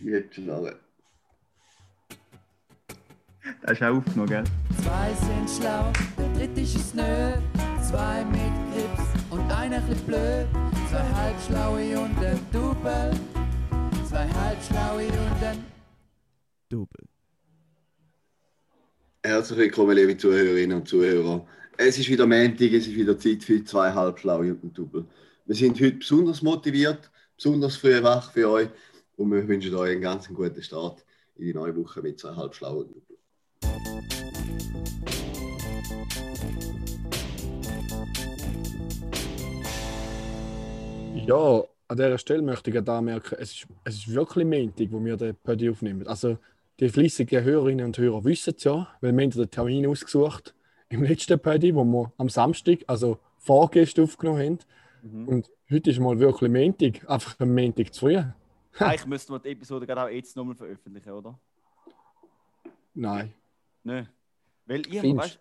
Jetzt schnell. Das ist auch aufgenommen, gell? Zwei sind schlau, der dritte ist es nö. Zwei mit Grips und einer chli blöd. Zwei halbschlaue und ein Double. Zwei halbschlaue und ein Double. Herzlich willkommen, liebe Zuhörerinnen und Zuhörer. Es ist wieder Montag, es ist wieder Zeit für zwei Halbschlaue und ein Double. Wir sind heute besonders motiviert, besonders früh wach für euch und wir wünschen euch einen ganz guten Start in die neue Woche mit zwei Halbschlauen und Double. Ja, an dieser Stelle möchte ich gerade anmerken, es ist, es ist wirklich Montag, wo wir den Pödi aufnehmen. Also die fleissigen Hörerinnen und Hörer wissen es ja, weil wir haben den Termin ausgesucht im letzten Pödi, wo wir am Samstag, also vorgestern aufgenommen haben. Und heute ist mal wirklich Montag, einfach ein Montag zu früh. Eigentlich müssten wir die Episode gerade auch jetzt nochmal veröffentlichen, oder? Nein. Nö. Weil ihr, weißt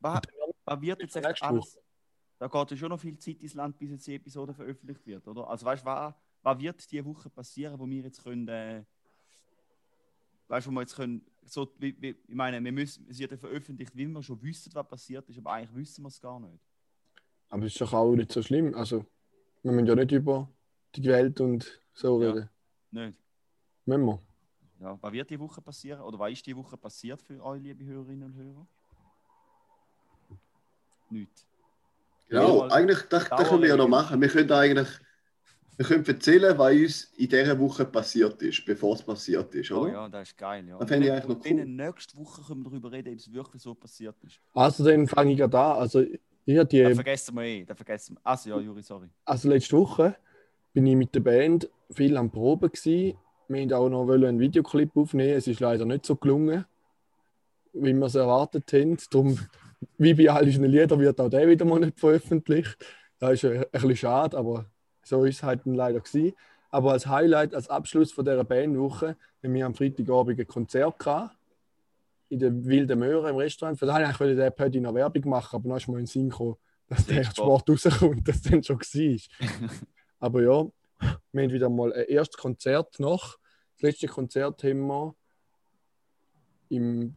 was, was wird jetzt echt Nächste alles? Da geht ja schon noch viel Zeit ins Land, bis jetzt die Episode veröffentlicht wird, oder? Also weißt du, was, was wird diese Woche passieren, wo wir jetzt können, äh, weißt du, wo wir jetzt können, so, wie, wie, ich meine, wir müssen, es wird ja veröffentlicht, wie wir schon wissen, was passiert ist, aber eigentlich wissen wir es gar nicht. Aber es ist doch auch nicht so schlimm. Also, wir müssen ja nicht über die Welt und so Ja. reden. Nicht? Müssen wir. Ja, was wird die Woche passieren? Oder was ist die Woche passiert für euch, liebe Hörerinnen und Hörer? Nichts. Genau, mal eigentlich, das, das können wir ja noch machen. Wir können eigentlich wir können erzählen, was uns in dieser Woche passiert ist, bevor es passiert ist, Oh oder? ja, das ist geil. Ja. Das fände ich eigentlich noch cool. nächste Woche können wir darüber reden, ob es wirklich so passiert ist. Also, dann fange ich gerade an. Also, ich die Das vergessen wir eh. Das vergessen wir. Also ja, Juri, sorry. Also letzte Woche bin ich mit der Band viel am Proben gsi. Wir wollten auch noch einen Videoclip aufnehmen. Es ist leider nicht so gelungen, wie wir es erwartet haben. Darum, wie bei all unseren Liedern, wird auch der wieder mal nicht veröffentlicht. Das ist ein, bisschen schade, aber so ist es halt dann leider gewesen. Aber als Highlight, als Abschluss von dieser Bandwoche, haben wir am Freitagabend ein Konzert gehabt, in der Wilden Möhre im Restaurant. Für das wollte ich Pödi noch Werbung machen, aber dann ist mir in den Sinn gekommen, dass der Sport. Sport rauskommt, dass das dann schon war. aber ja, wir haben wieder mal ein erstes Konzert noch. Das letzte Konzert haben wir im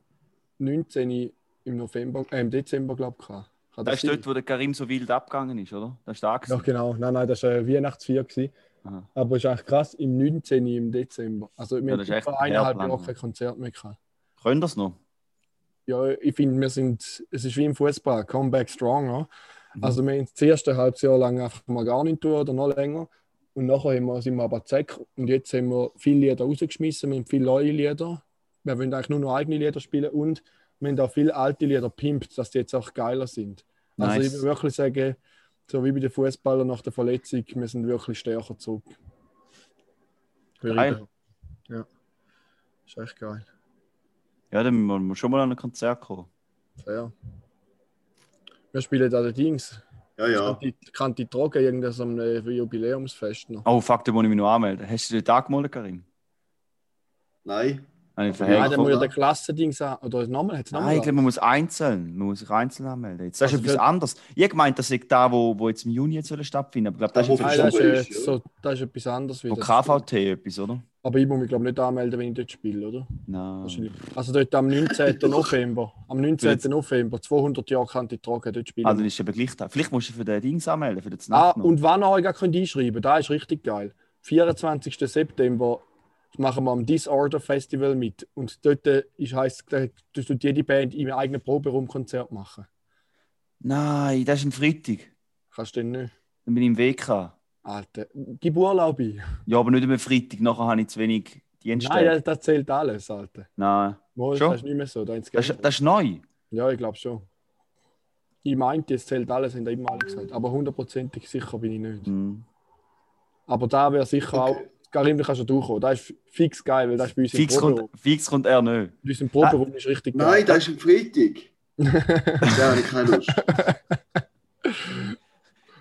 19. im November, äh, im Dezember, glaube ich. Kann Das ist dort, wo der Karim so wild abgegangen ist, oder? Das ist da Ja, genau. Nein, nein, das war ein Weihnachtsfeier. gewesen. Aha. Aber es ist eigentlich krass, im 19. im Dezember. Also wir Ja, haben das etwa eineinhalb herplan, Jahre ja. kein Konzert mehr gehabt. Können das noch? Ja, ich finde, wir sind, es ist wie im Fußball, Comeback Stronger. Mhm. Also wir haben das erste halbes Jahr lang einfach mal gar nicht tun oder noch länger. Und nachher haben wir, sind wir aber zack. Und jetzt haben wir viele Lieder rausgeschmissen, wir haben viele neue Lieder. Wir wollen eigentlich nur noch eigene Lieder spielen und wir haben auch viele alte Lieder pimpt, dass die jetzt auch geiler sind. Also Nice. ich würde wirklich sagen, so wie bei den Fußballern nach der Verletzung, wir sind wirklich stärker zurück. Geil. Ja. Ist echt geil. Ja, dann müssen wir schon mal an ein Konzert kommen. Ja. Wir spielen da Dings. Ja, ja. Kann die, kann die Drogen irgendein so ein Jubiläumsfest noch? Oh, fuck, da muss ich mich noch anmelden. Hast du den Tag gemeldet, Karim? Nein. Habe ich Ja, Nein, dann muss ja der Klassendings an. Oder nochmal? Hat's nochmal Nein, ich glaube, man muss einzeln. Man muss sich einzeln anmelden. Jetzt, das ist Also etwas für- anderes. Ich gemeint, das ist da, wo, wo jetzt im Juni jetzt soll stattfinden Aber ich glaube, das Da, ist wo Nein, etwas das ist, äh, ist, so, das ist etwas anderes wieder. KVT etwas, oder? Aber ich muss mich glaube nicht anmelden, wenn ich dort spiele, oder? Nein. Wahrscheinlich. Also dort am 19. November. Am 19. November, 200 Jahre kann die Drogen dort spielen. Ah, dann ist eben gleich da. Vielleicht musst du für den Dings anmelden, für den ah, noch. und wann ihr euch auch könnt einschreiben könnt, das ist richtig geil. 24. September machen wir am Disorder Festival mit. Und dort äh, ist, heisst, da tut jede Band im eigenen Proberaum Konzert machen. Nein, das ist ein Freitag. Kannst du denn nicht? Dann bin ich im WK. Alter, gib Urlaub ein. Ja, aber nicht am Freitag. Nachher habe ich zu wenig Dienstag. Nein, das, das zählt alles, Alter. Nein. Mal, Schon? das ist nicht mehr so. Da Das, das ist neu. Ja, ich glaube schon. Ich meinte, es zählt alles, haben da immer alle gesagt. Aber hundertprozentig sicher bin ich nicht. Hm. Aber da wäre sicher auch. Karim, da kannst du durchkommen. Das ist fix geil, weil das ist bei uns Fix, im kommt, Proberaum. fix kommt er nicht. Bei uns im Proberaum ist richtig geil. Nein, das ist am Freitag. da habe ich keine Lust.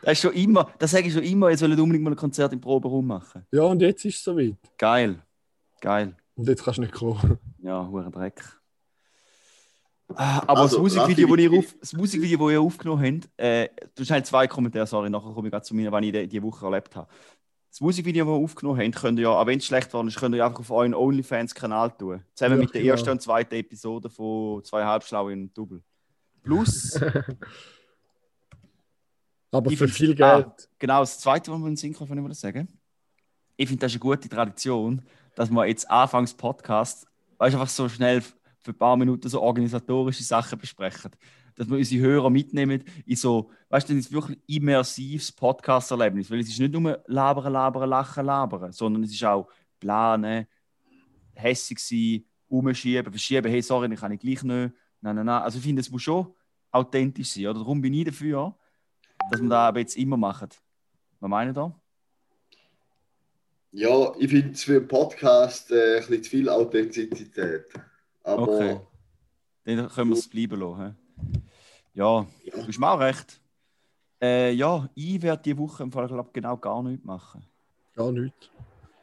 Das, ist schon immer, das sage ich schon immer, ihr sollt unbedingt mal ein Konzert im Proberaum machen. Ja, und jetzt ist es soweit. Geil. Geil. Und jetzt kannst du nicht kommen. Ja, hure Dreck. Ah, Aber Also, das, Musikvideo, Raffi, wo ihr wie- auf, das Musikvideo, das ihr aufgenommen habt, äh, du hast halt zwei Kommentare, sorry, nachher komme ich gerade zu mir, was ich die, die Woche erlebt habe. Das Musikvideo, das wir aufgenommen haben, könnt ihr ja, auch wenn es schlecht war, könnt ihr einfach auf euren OnlyFans-Kanal tun. Zusammen Ja, mit der genau. ersten und zweiten Episode von zwei Halbschlauen in Double. Plus, Aber für find's- viel ah. Geld. genau, das zweite, was wir in Sinn kommen, mal sagen. Ich finde, das ist eine gute Tradition, dass wir jetzt anfangs Podcast, weißt du, einfach so schnell für ein paar Minuten so organisatorische Sachen besprechen. Dass wir unsere Hörer mitnehmen in so, weißt du, ein wirklich immersives Podcast-Erlebnis. Weil es ist nicht nur labern, labern, lachen, labern, sondern es ist auch planen, hässig sein, umschieben, verschieben, hey, sorry, ich kann ich gleich nicht. Nein, nein, nein. Also ich finde, es muss schon authentisch sein. Oder? Darum bin ich dafür, dass wir das aber jetzt immer machen. Was meinen da? Ja, ich finde es für einen Podcast äh, ein bisschen zu viel Authentizität. Aber Okay. Dann können wir es bleiben lassen. Ja, Ja. du hast mir auch recht. Äh, ja, ich werde diese Woche im Fall glaub, genau gar nichts machen. Gar nichts.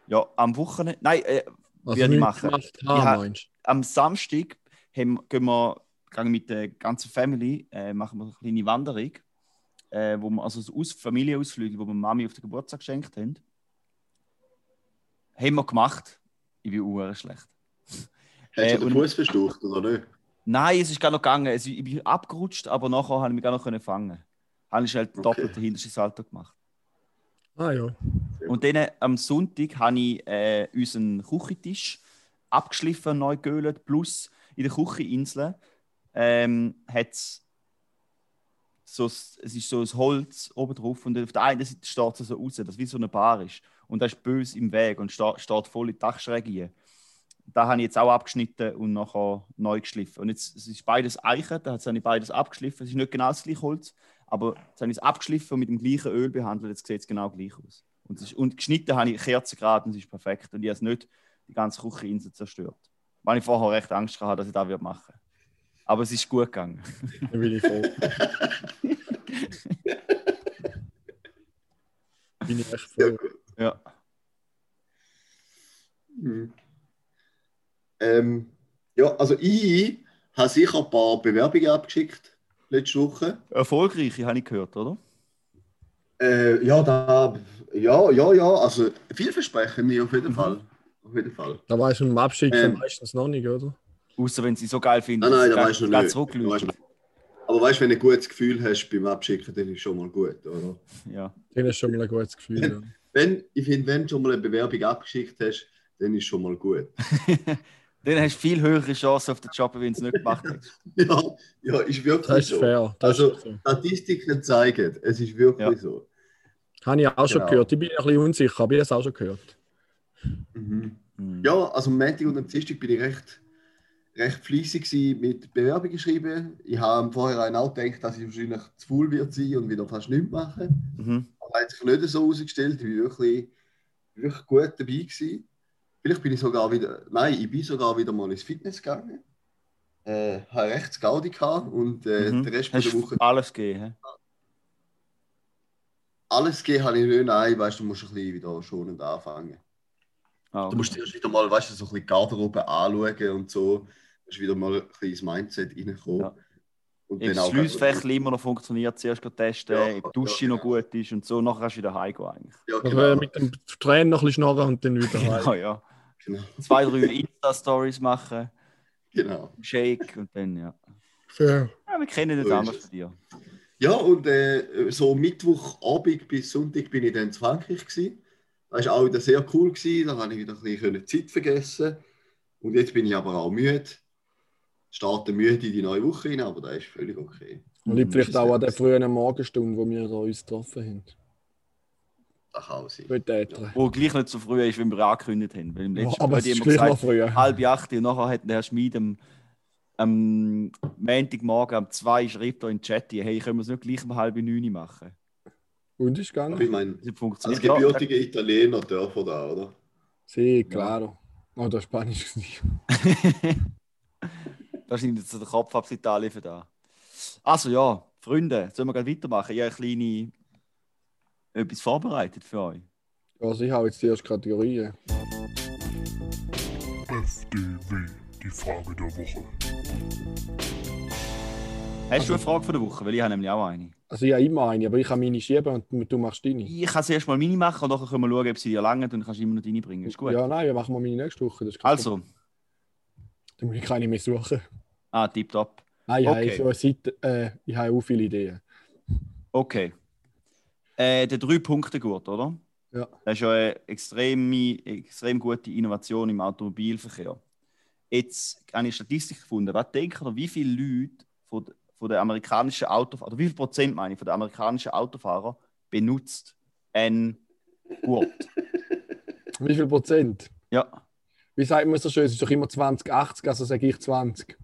Ja, am Wochenende. Nein, äh, Also Werde ich machen. Ich haben, ha- meinst am Samstag haben, gehen wir gehen mit der ganzen Family äh, machen wir eine kleine Wanderung, äh, wo wir, also so Aus Familienausflüge, wo wir Mami auf den Geburtstag geschenkt haben. Haben wir gemacht. Ich bin uhr schlecht. hast Äh, du den und- Fuß verstaucht oder nicht? Nein, es ist gar noch gegangen. Es, ich bin abgerutscht, aber nachher habe ich mich gar noch können fangen. Habe ich halt Okay. doppelt den hintersten Salto gemacht. Ah ja. Und dann am Sonntag habe ich äh, unseren Küchentisch abgeschliffen, neu geölt, plus in der Kücheninsel ähm, hat's so, es ist so ein Holz oben drauf und auf der einen Seite steht es so raus, dass wie so eine Bar ist. Und das ist böse im Weg und steht, steht voll in die Dachschräge. Da habe ich jetzt auch abgeschnitten und nachher neu geschliffen. Und jetzt es ist beides Eichen, da habe ich beides abgeschliffen. Es ist nicht genau das gleiche Holz, aber jetzt habe ich es abgeschliffen und mit dem gleichen Öl behandelt. Jetzt sieht es genau gleich aus. Und, ist, und geschnitten habe ich Kerzengrad und es ist perfekt. Und ich habe es nicht die ganze Kücheninsel zerstört. Weil ich vorher recht Angst hatte, dass ich das würde machen Aber es ist gut gegangen. Da bin ich froh. bin ich echt froh. Ja. Ähm, ja, also ich habe sicher ein paar Bewerbungen abgeschickt letzte Woche. Erfolgreiche habe ich gehört, oder? Äh, ja, da, ja, ja, ja, also vielversprechende auf jeden Mhm. Fall. Auf jeden Fall. Da weißt du im Abschicken Ähm. meistens noch nicht, oder? Außer wenn sie so geil finden, Nein, nein, dass da weißt du noch nicht. Aber weißt du, wenn du ein gutes Gefühl hast beim Abschicken, dann ist schon mal gut, oder? Ja. Dann hast du schon mal ein gutes Gefühl. Ja. Wenn, ich finde, wenn du schon mal eine Bewerbung abgeschickt hast, dann ist schon mal gut. Dann hast du viel höhere Chancen auf den Job, wenn du es nicht gemacht hast. ja, ja, ist wirklich Das ist so. fair. Das Also- ist so. Statistiken zeigen, es ist wirklich Ja. so. Habe ich auch schon Genau. gehört. Ich bin ein bisschen unsicher, aber ich habe es auch schon gehört. Mhm. Hm. Ja, also am Montag und am Dienstag bin ich recht, recht fleissig mit Bewerbungen schreiben. Ich habe im Vorhinein auch gedacht, dass ich wahrscheinlich zu faul wird sein und wieder fast nichts machen. Mhm. Aber hat sich nicht so herausgestellt. Ich war wirklich, wirklich gut dabei. Gewesen. Vielleicht bin ich sogar wieder, nein, ich bin sogar wieder mal ins Fitness gegangen. Äh, habe recht das Gaudi gehabt und äh, Mhm. den Rest von Hast der Woche du alles gegeben? hä? alles gegeben habe ich nicht. Nein, weißt du, du musst ein bisschen wieder schonend anfangen. Ah, Du musst erst wieder mal, weißt du, so ein bisschen die Garderobe anschauen und so. Du musst wieder mal ein bisschen ins Mindset reinkommen. Ja. Und Ob das Schliessfächli immer noch funktioniert, zuerst gehen testen, Ja, ob die Dusche ja, noch genau. gut ist und so, nachher kannst du wieder heimgehen eigentlich. Ja, Also genau. mit dem Trainer noch ein bisschen schnarren und dann wieder heim. ja. Genau. Zwei, drei Insta-Stories machen, genau. Shake und dann, ja. Fair. ja wir kennen So anders es. von dir. Ja, und äh, so Mittwochabend bis Sonntag bin ich dann in Frankreich. Gewesen. Das war auch wieder sehr cool. Gewesen. Da habe ich wieder ein bisschen Zeit vergessen. Und jetzt bin ich aber auch müde. Starte müde in die neue Woche rein, aber das ist völlig okay. Und liegt vielleicht auch an der frühen Morgenstunde, wo wir da uns getroffen haben. Das kann auch sein. Bei Tätern. Wo gleich nicht so früh ist, wie wir angekündigt haben. Weil im letzten aber Mal es ist gleich noch gesagt, früh. halb acht und nachher hat der Herr Schmid am, am Montagmorgen um zwei schreibt er in den Chat, hey, können wir es nicht gleich um halb neun machen? Und ist Aber gegangen? ich meine, als funktioniert gebürtiger Italiener dürfen da, oder? Sí, claro. Oh, das war Spanisch. gewesen. Da ist jetzt der Kopf ab Italien für da. Also ja, Freunde, sollen wir gleich weitermachen? Habe eine kleine etwas vorbereitet für euch. Also ich habe jetzt die erste Kategorie. FDW, die Frage der Woche. Hast du eine Frage von der Woche? Weil ich habe nämlich auch eine. Also ich habe immer eine, aber ich kann meine schieben und du machst deine. Ich kann zuerst mal meine machen und nachher können wir schauen, ob sie dir langen und dann kannst du immer noch deine bringen. Ist gut. Ja, nein, wir machen mal meine nächste Woche. Also. Dann muss ich keine mehr suchen. ah, tipptopp. Nein, ich Okay. habe so eine Seite, äh, ich habe auch viele Ideen. Okay. Äh, der Drei-Punkte-Gurt, oder? Ja. Das ist ja eine extreme, extrem gute Innovation im Automobilverkehr. Jetzt habe ich eine Statistik gefunden. Was denkt ihr, wie viele Leute von, von den amerikanischen Autofahrern, oder wie viel Prozent meine ich, von den amerikanischen Autofahrern benutzt einen Gurt? Wie viel Prozent? Ja. Wie sagt man so schön? Es ist doch immer 20, 80, also sage ich 20.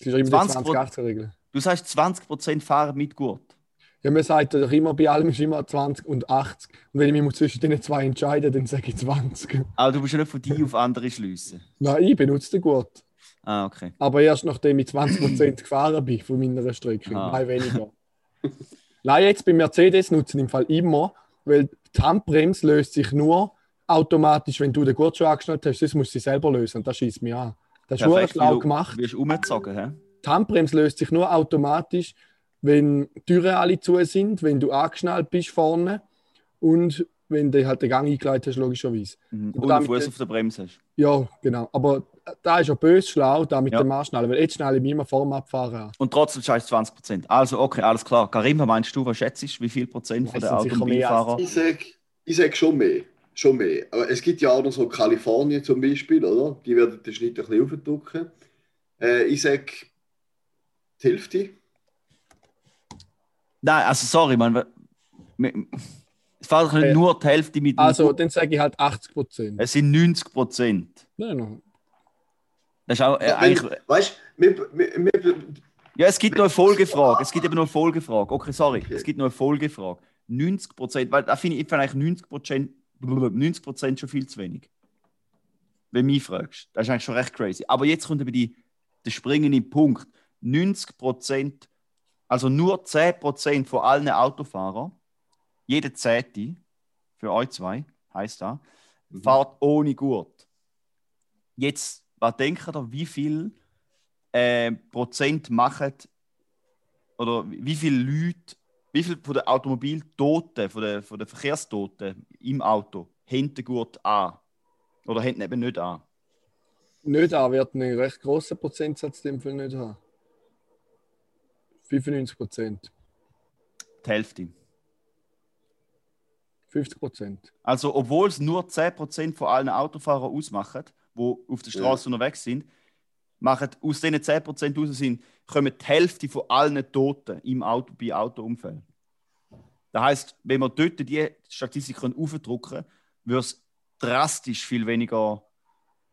Es ist doch immer 20 die 20-80-Regel. Du sagst, 20% fahren mit Gurt. Ja, man sagt doch immer, bei allem ist immer 20 und 80. Und wenn ich mich zwischen den zwei entscheide, dann sage ich 20. Aber du musst ja nicht von dir auf andere schliessen. Nein, ich benutze den gut. Ah, okay. Aber erst nachdem ich 20% gefahren bin von meiner Strecke. Ah. Nein, weniger. Nein, jetzt bei Mercedes nutzen im Fall immer, weil die Handbremse löst sich nur automatisch, wenn du den Gurt schon angeschnallt hast. Das muss sie selber lösen das schießt mich an. Das ist schon Perfekt, schlau du gemacht. wirst umgezogen, hä? Die Handbremse löst sich nur automatisch, wenn die Türen alle zu sind, wenn du angeschnallt bist vorne und wenn du halt den Gang eingeleitet hast, logischerweise. Mhm. Und den Fuß auf der Bremse hast. Ja, genau. Aber da ist ja böse schlau, da mit Ja. dem Anschnallen, weil jetzt schnalle ich mich immer vor dem Abfahren an. Und trotzdem scheißt 20 Prozent. Also, okay, alles klar. Karim, was meinst du, was schätzt du, wie viel Prozent von den Automobilfahrern? Ich sage ich sag schon mehr. Schon mehr. Aber es gibt ja auch noch so Kalifornien zum Beispiel, oder? Die werden den Schnitt ein bisschen aufdrücken. Äh, ich sage die Hälfte. Nein, also sorry, man. Es fährt doch nicht Äh, nur die Hälfte mit Also, dann sage ich halt 80 Prozent. Es sind 90 Prozent. Nein, nein. Das ist auch äh, Wenn- eigentlich. Weißt du, Ja, es gibt noch eine Folgefrage. Es gibt eben noch eine Folgefrage. Okay, sorry. Okay. Es gibt noch eine Folgefrage. 90 Prozent, weil da finde ich, eigentlich 90 Prozent 90 Prozent schon viel zu wenig. Wenn du mich fragst. Das ist eigentlich schon recht crazy. Aber jetzt kommt eben die, der springende Punkt. 90 Prozent, also nur 10 Prozent von allen Autofahrern, jede Zehnte, für euch zwei, heißt das, fährt ohne Gurt. Jetzt, was denkt ihr, wie viel äh, Prozent machen oder wie viele Leute, wie viel von den Automobiltoten, von den, von den Verkehrstoten im Auto, haben den Gurt an? Oder haben eben nicht an? Nicht an, wird einen recht grossen Prozentsatz in dem Fall nicht haben. 95 Prozent. Die Hälfte. 50 Prozent. Also, obwohl es nur 10% von allen Autofahrern ausmachen, die auf der Straße unterwegs sind, machen aus diesen 10% raus sind, kommen die Hälfte von allen Toten im Auto bei Autounfällen. Das heißt, wenn wir dort die Statistik aufdrucken können, würde es drastisch viel weniger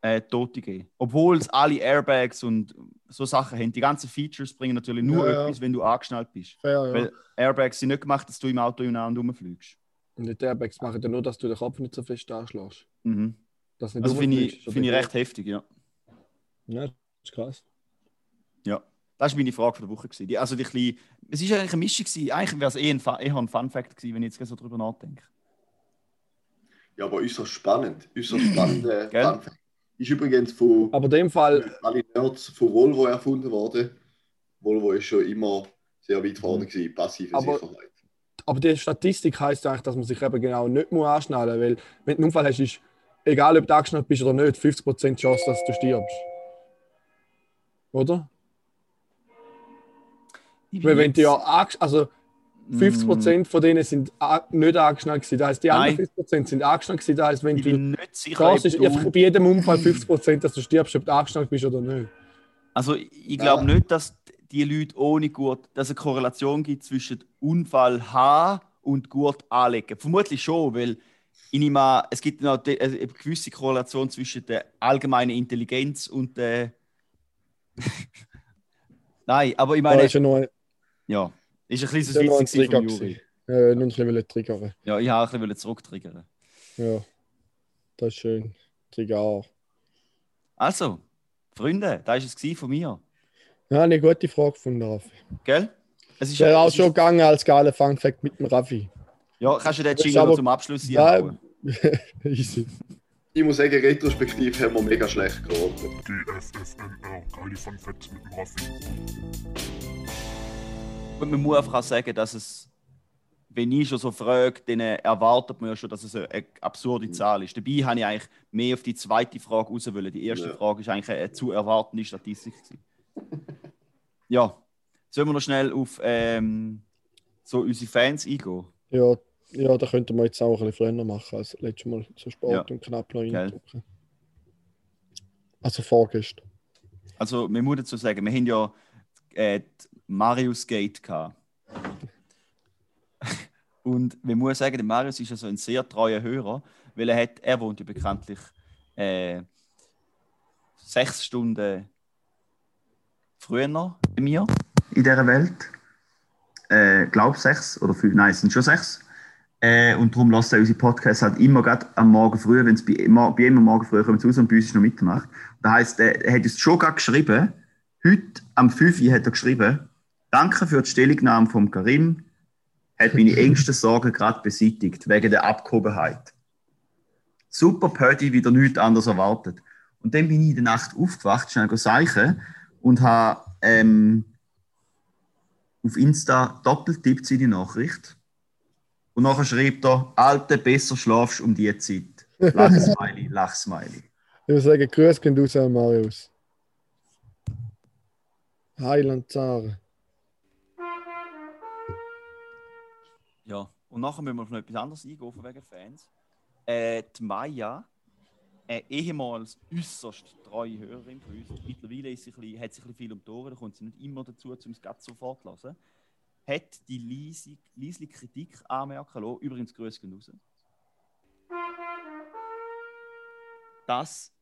äh, Tote geben. Obwohl es alle Airbags und so Sachen haben. Die ganzen Features bringen natürlich nur Ja, ja. etwas, wenn du angeschnallt bist. Fair, ja. Weil Airbags sind nicht gemacht, dass du im Auto und rumfliegst. Und die Airbags machen ja nur, dass du den Kopf nicht so fest anschlägst. Mhm. Nicht Also finde ich, so finde ich recht heftig, ja. Ja, das ist krass. ja. Das war meine Frage von der Woche. gewesen. Die, also die kleine, es war eigentlich eine Mischung. Gewesen. Eigentlich wäre es eher ein, Fa- eher ein Fun Fact gewesen, wenn ich jetzt so drüber nachdenke. ja, aber äußerst spannend. Äußerst spannend. Äh, Gell? Fun Fact. Ist übrigens von Aber in dem Fall, alle Nerds von Volvo erfunden worden. Volvo ist schon immer sehr weit vorne gewesen, passive Aber- Sicherheit. aber die Statistik heisst eigentlich, dass man sich eben genau nicht muss anschnallen muss. Weil, wenn du einen Unfall hast, ist egal, ob du angeschnallt bist oder nicht, 50% Chance, dass du stirbst. Oder? Weil wenn jetzt- ja angesch- also 50% von denen sind nicht angeschnallt gewesen. Das heißt, die anderen Nein. 50% sind angeschnallt gewesen. Das heißt, wenn Ich du bin nicht sicher, Chance ist du, bei jedem Unfall 50%, dass du stirbst, ob du angeschnallt bist oder nicht. also ich glaube Ja. nicht, dass die Leute ohne Gurt, dass es eine Korrelation gibt zwischen Unfall haben und Gurt anlegen. Vermutlich schon, weil ich nehme an, es gibt noch eine gewisse Korrelation zwischen der allgemeinen Intelligenz und der. Nein, aber ich meine, ja ja, ist ein kleines ja noch ein Witz gewesen Trigger. vom Juri. gewesen. Äh, nur ein bisschen triggern. Ja, ich habe auch ein bisschen zurücktriggern. Ja, das ist schön. Trigger. Also, Freunde, das war es von mir. Ja, eine gute Frage gefunden, Raffi. Gell? Es ist, Wäre auch es ist- schon gegangen als geiler Fun-Fact mit dem Raffi. Ja, kannst du den Das Jingle aber- zum Abschluss hier Ja, hauen? Easy. Ich muss sagen, retrospektiv haben wir mega schlecht geraten. DFFNR, geile Fun Facts mit dem Raffi. Und man muss einfach auch sagen, dass es, wenn ich schon so frage, dann erwartet man ja schon, dass es eine, absurde Zahl ist. Dabei habe ich eigentlich mehr auf die zweite Frage raus wollen. Die erste Ja. Frage ist eigentlich eine zu erwartende Statistik. ja, sollen wir noch schnell auf ähm, so unsere Fans eingehen? Ja, ja, da könnten wir jetzt auch ein bisschen früher machen als letztes Mal so spät Ja. und knapp noch Geil. reindrücken. Also vorgestern. Also, man muss dazu sagen, wir haben ja äh, die Marius Gate gehabt. Und man muss sagen, der Marius ist also ein sehr treuer Hörer, weil er, hat, er wohnt ja bekanntlich äh, sechs Stunden früher bei mir in dieser Welt. Äh, glaube sechs oder fünf, nein, es sind schon sechs. Äh, und darum lässt er unsere Podcasts halt immer gerade am Morgen früh, wenn es bei, ihm am Morgen früh kommt raus und bei uns ist noch Mitternacht. Das heisst, er, er hat uns schon gerade geschrieben, heute am 5 Uhr hat er geschrieben, danke für die Stellungnahme vom Karim, hat meine engsten Sorgen gerade beseitigt, wegen der Abgehobenheit. Super Pödi, wieder nichts anderes erwartet. Und dann bin ich in der Nacht aufgewacht, schnell seichen und habe ähm, auf Insta doppeltippt seine Nachricht. Und nachher schreibt er, Alte, besser schlafst um die Zeit. Lachsmiley, Lachsmiley. Ich würde sagen, Grüß gehen raus an Marius. Heiland Zare. Ja, und nachher müssen wir auf noch etwas anderes eingehen, wegen Fans. Äh, die Maya, eine ehemals äußerst treue Hörerin von uns, mittlerweile ist sie ein bisschen, hat bisschen viel um die Ohren, da kommt sie nicht immer dazu, um es ganz sofort zu hören, hat die leise, Kritik anmerken lassen, übrigens Grüße gehen raus, dass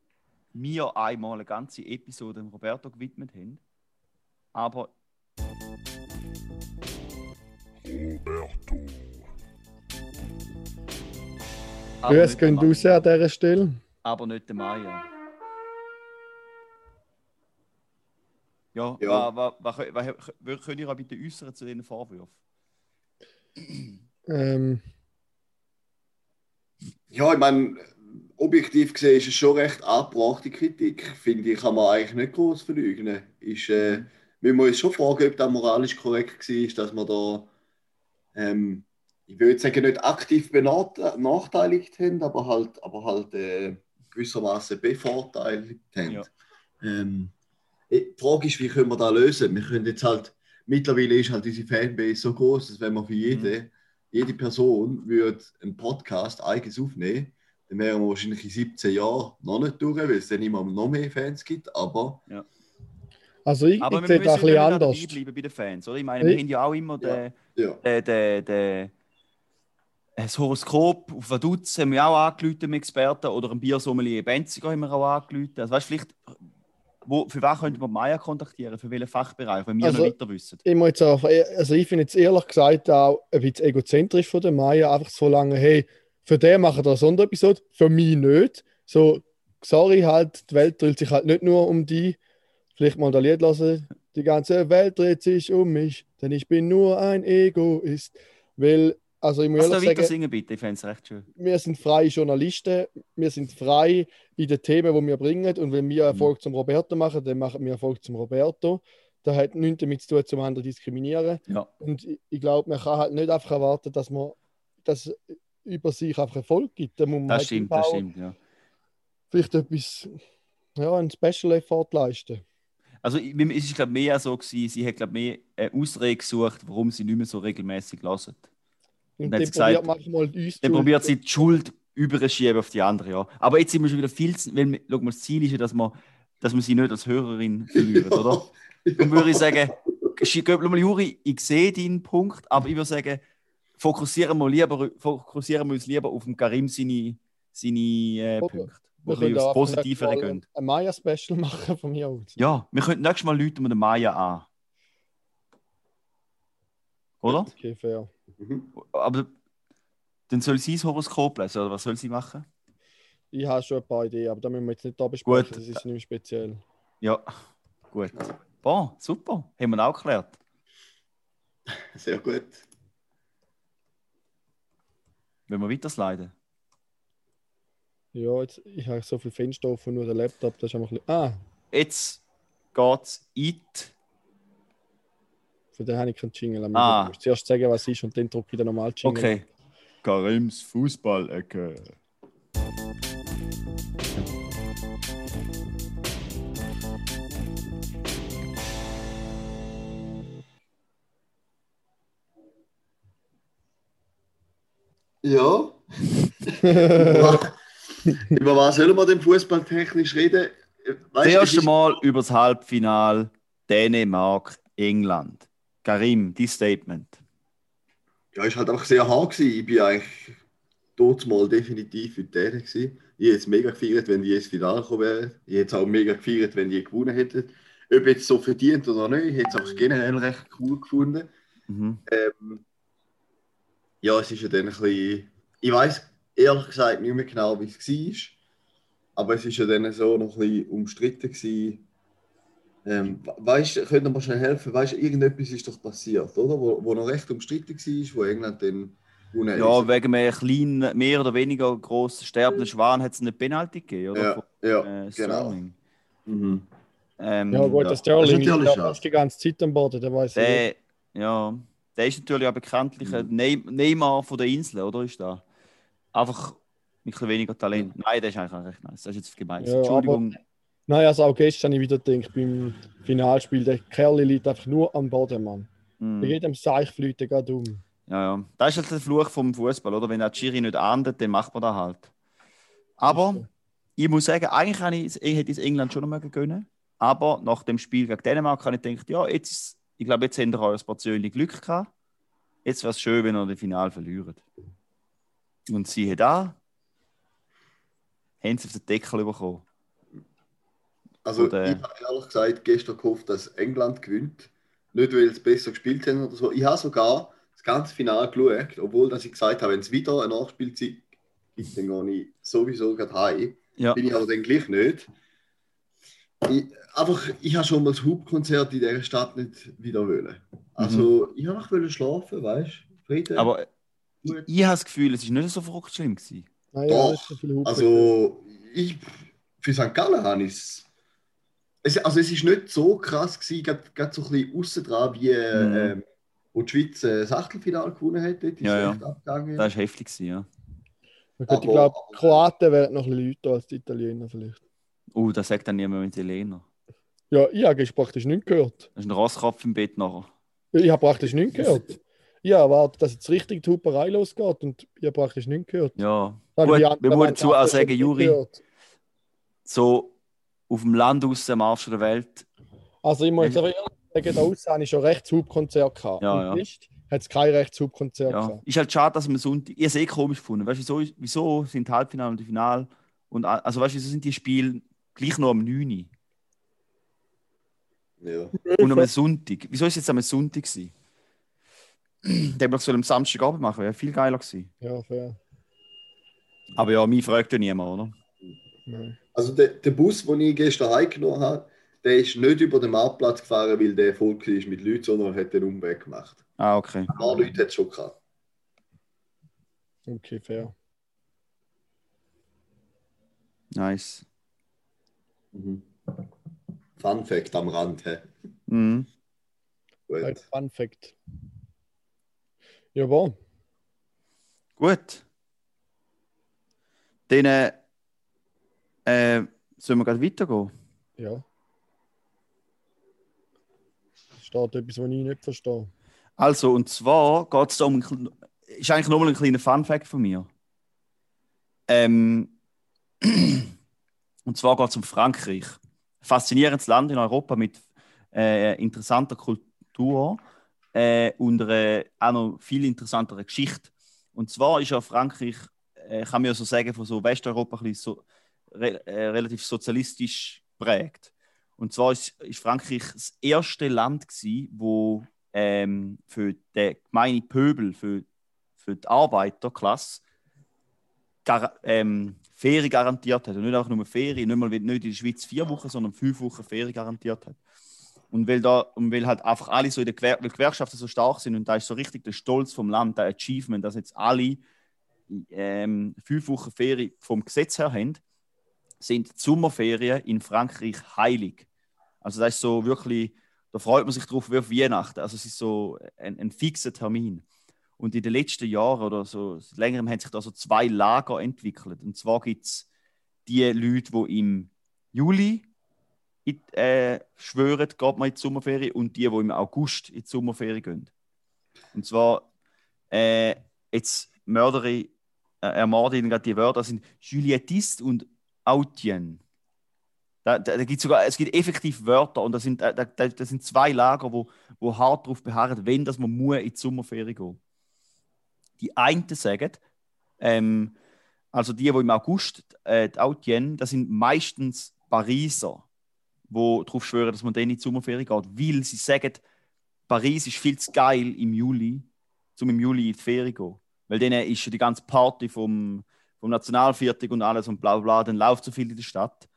wir einmal eine ganze Episode dem Roberto gewidmet haben, aber aber Grüß nicht gehen raus an dieser Stelle. aber nicht der Maya. Ja, Ja. Was, was, was, was, könnt ihr auch bitte äußern zu diesen Vorwürfen? Ähm, Ja, ich meine, objektiv gesehen ist es schon recht angebrachte Kritik. Finde ich, kann man eigentlich nicht groß verleugnen. Ist, äh, wir müssen uns schon fragen, ob das moralisch korrekt war, dass wir da, ähm, ich würde sagen, nicht aktiv benachteiligt haben, aber halt, aber halt äh, gewissermaßen bevorteiligt haben. Ja. Ähm, die Frage ist, wie können wir das lösen? Wir können jetzt halt, mittlerweile ist halt unsere Fanbase so groß, dass wenn wir für jede, jede Person würde einen Podcast eigens aufnehmen, dann wären wir wahrscheinlich in 17 Jahren noch nicht durch, weil es dann immer noch mehr Fans gibt. Aber also ich, Aber ich sehe das ein bisschen anders. bleiben bei den Fans, oder? Ich meine, wir Ich- haben ja auch immer Ja. den, ja, den, den, den, das Horoskop auf Vaduz haben wir auch angerufen, dem Experten, oder ein Biersommelier Benziger haben wir auch angerufen. Also weißt, vielleicht, wo, für was könnte man Maya kontaktieren, für welchen Fachbereich, wenn wir Also- noch weiter wissen? Ich muss jetzt auch, also ich finde jetzt ehrlich gesagt auch ein bisschen egozentrisch von der Maya, einfach so lange, hey, für den machen wir eine Sonderepisode, für mich nicht. So, sorry halt, die Welt dreht sich halt nicht nur um die. Vielleicht mal das Lied lassen. Die ganze Welt dreht sich um mich, denn ich bin nur ein Egoist. Weil, also ich muss ehrlich weiter sagen, singen, bitte? Ich fände es recht schön. wir sind freie Journalisten, wir sind frei in den Themen, die wir bringen. Und wenn wir Erfolg zum Roberto machen, dann machen wir Erfolg zum Roberto. Das hat nichts damit zu tun, zum anderen diskriminieren. Ja. Und ich, ich glaube, man kann halt nicht einfach erwarten, dass man das über sich einfach Erfolg gibt. Da muss man Das halt stimmt, das stimmt, ja. vielleicht etwas, ja, ein Special Effort leisten. Also ich- es ist glaube mehr so gewesen, sie hat glaube mehr eine Ausrede gesucht, warum sie nicht mehr so regelmäßig hören. Und Und dann probiert gesagt, manchmal uns Dann probiert sie die Schuld überschieben auf die andere, ja. Aber jetzt sind wir schon wieder viel zu, wir- schau mal, das Ziel ist ja, dass man, dass man sie nicht als Hörerin verlieren, oder? Dann würde ich sagen, mal, Juri, ich sehe deinen Punkt, aber ich würde sagen, fokussieren wir, lieber, fokussieren wir uns lieber auf den Karim seine, seine äh. Punkte, wir wo können wir aufs Positive gehen. Ein Maya-Special machen von mir aus. Ja, wir könnten nächstes Mal Leute mit der Maya an. Oder? Okay, fair. Mhm. Aber dann soll sie das Horoskop lesen, oder was soll sie machen? Ich habe schon ein paar Ideen, aber da müssen wir jetzt nicht da besprechen, Gut. das ist nicht speziell. Ja, gut. Boah, super. Haben wir auch geklärt. sehr gut. Wenn wir weiter sliden. Ja, jetzt, ich habe so viel Fenster offen, nur der Laptop, das ist einfach ein bisschen... Ah, Jetzt geht's in die Für den habe ich keinen Jingle. Ah. Du musst zuerst sagen, was es ist und dann drücke ich den normal Jingle. Okay. Karims Fußballecke. Ja. Über was sollen wir denn fußballtechnisch reden? Weißt, Das erste Mal über das Halbfinal Dänemark, England. Karim, dein Statement. Ja, ist halt einfach sehr hart gewesen. Ich bin eigentlich dort mal definitiv für die Dänen gewesen. Ich hätte es mega gefeiert, wenn die ins Finale gekommen wären. Ich hätte es auch mega gefeiert, wenn die gewonnen hätten. Ob jetzt so verdient oder nicht, ich hätte es einfach generell recht cool gefunden. Mhm. Ähm, ja, es ist ja dann ein bisschen. Ich weiß ehrlich gesagt nicht mehr genau, wie es war. Aber es ist ja dann so noch ein bisschen umstritten. Gewesen. Ähm, weißt du, könnt ihr mir schnell helfen? Weißt du, irgendetwas ist doch passiert, oder? Wo, wo noch recht umstritten war, wo England dann gewonnen Ja, wegen einem kleinen, mehr oder weniger grossen sterbenden Schwan hat es eine Penalty gegeben, oder? Ja, ja, äh, genau. Mhm. Ähm, Ja, gut, Ja. der Sterling Das ist fast die ganze Zeit an Bord, der weiß ich nicht. der, ja, der ist natürlich auch bekanntlich ein Ney- Neymar von der Insel, oder? Ist da? Einfach ein bisschen weniger Talent. Nein, der ist eigentlich auch recht nice. Das ist jetzt gemein. Ja, Entschuldigung. Nein, also auch gestern habe ich wieder gedacht, beim Finalspiel, der Kerl liegt einfach nur am Boden, Mann. Mm. Bei jedem Seich fliegt er gerade um. Ja, ja. Das ist halt der Fluch vom Fußball, oder? Wenn der Schiri nicht ahndet, dann macht man das halt. Aber ich muss sagen, eigentlich habe ich, ich hätte es England schon noch mal gönnen. Aber nach dem Spiel gegen Dänemark habe ich gedacht, ja, jetzt ich glaube, jetzt habt ihr euer persönlich Glück gehabt. Jetzt wäre es schön, wenn ihr das Finale verliert. Und siehe da, haben sie auf den Deckel bekommen. Also, Oder- ich habe ehrlich gesagt gestern gehofft, dass England gewinnt. Nicht, weil sie besser gespielt haben oder so. Ich habe sogar das ganze Finale geschaut, obwohl dass ich gesagt habe, wenn es wieder eine Nachspielzeit gibt, dann gehe ich sowieso gerade heim. Ja, Bin ich aber dann gleich nicht. Ich, einfach, ich habe schon mal das Hauptkonzert in dieser Stadt nicht wieder wollen. Also, ich habe noch wollen schlafen, weißt du? Aber gut. ich habe das Gefühl, es ist nicht so verrückt schlimm gewesen. Nein, ja, Doch, so viel Hupe. also ich, für St. Gallen habe ich es. Also es ist nicht so krass gewesen, gerade, gerade so ein bisschen aussen dran, wie Mhm. ähm, wo die Schweiz äh, das Achtelfinale gewonnen hat. Dort ist Ja, es ja. abgegangen. Das war heftig, gewesen, ja. Ja, gut, ich aber- glaube, die Kroaten wären noch ein bisschen lauter als die Italiener vielleicht. Oh, das sagt dann niemand mit Helena. Ja, ich habe praktisch nichts gehört. Das ist ein Rosskopf im Bett nachher. Ich habe praktisch nichts gehört. Ich erwarte, dass jetzt richtig die Huperei losgeht und ich habe praktisch nichts gehört. Ja. Gut, wir müssen dazu auch sagen, Juri, so auf dem Land aus am Arsch der Welt. Also ich muss jetzt ehrlich sagen, da außen habe ich schon recht Hubkonzert gehabt. Ja, Und ja. Nicht hat es kein recht Hubkonzert Ja. gehabt. Ist halt schade, dass wir Sonntag. Ich habe es eh komisch gefunden. Weißt du, wieso, wieso sind die Halbfinale und die Finale und also weißt du, wieso sind die Spiele gleich noch am 9. Uhr Ja. und am Sonntag? Wieso ist es jetzt am Sonntag gewesen? Den wir am Samstagabend machen, wäre viel geiler gewesen. Ja, fair. Aber ja, mich fragt ja niemand, oder? Nein. Also der, der Bus, den ich gestern heimgenommen habe, der ist nicht über den Marktplatz gefahren, weil der voll war mit Leuten, sondern hat den Umweg gemacht. Ah, okay. Ein paar Leute hat es schon gehabt. Okay, fair. Nice. Mhm. Fun Fact am Rand. He. Mhm. Gut. Ein Fun Fact. Ja, bon. Gut. Dann äh, äh, sollen wir gerade weitergehen? Ja. Es steht etwas, was ich nicht verstehe. Also, und zwar geht es um. Ist eigentlich nochmal ein kleiner Fun-Fact von mir. Ähm, und zwar geht es um Frankreich. Faszinierendes Land in Europa mit äh, interessanter Kultur äh, und einer auch noch viel interessanterer Geschichte. Und zwar ist ja Frankreich, äh, kann man ja so sagen, von so Westeuropa ein so, re, äh, relativ sozialistisch prägt. Und zwar ist, ist Frankreich das erste Land gewesen, wo ähm, für den gemeinen Pöbel, für, für die Arbeiterklasse, gar, ähm, Ferien garantiert hat. Und nicht einfach nur Ferien, nicht, mal, nicht in der Schweiz vier Wochen, sondern fünf Wochen Ferien garantiert hat. Und weil, da, und weil halt einfach alle so in der Gewer Gewerkschaften so stark sind und da ist so richtig der Stolz vom Land, der Achievement, dass jetzt alle ähm, fünf Wochen Ferien vom Gesetz her haben, sind die Sommerferien in Frankreich heilig. Also das ist so wirklich da freut man sich drauf wie auf Weihnachten. Also es ist so ein, ein fixer Termin. Und in den letzten Jahren oder so seit längerem haben sich da so zwei Lager entwickelt. Und zwar gibt es die Leute, die im Juli in, äh, schwören, geht man in die Sommerferien, und die, die im August in die Sommerferien gehen. Und zwar äh, jetzt Mördere, äh, ihnen gerade die Wörter, sind Juliettiste und Autien. Da, da, da gibt sogar, es gibt effektiv Wörter und das sind, da, da, das sind zwei Lager, wo, wo hart darauf beharren, wenn dass man muss in die Sommerferien gehen. Die einen sagen, ähm, also die, die im August äh, die Autien, das sind meistens Pariser, die darauf schwören, dass man dann in die Sommerferien geht, weil sie sagen, Paris ist viel zu geil im Juli, um im Juli in die Ferien zu gehen. Weil dann ist schon die ganze Party vom, vom Nationalviertel und alles und bla bla, dann läuft so viel in der Stadt.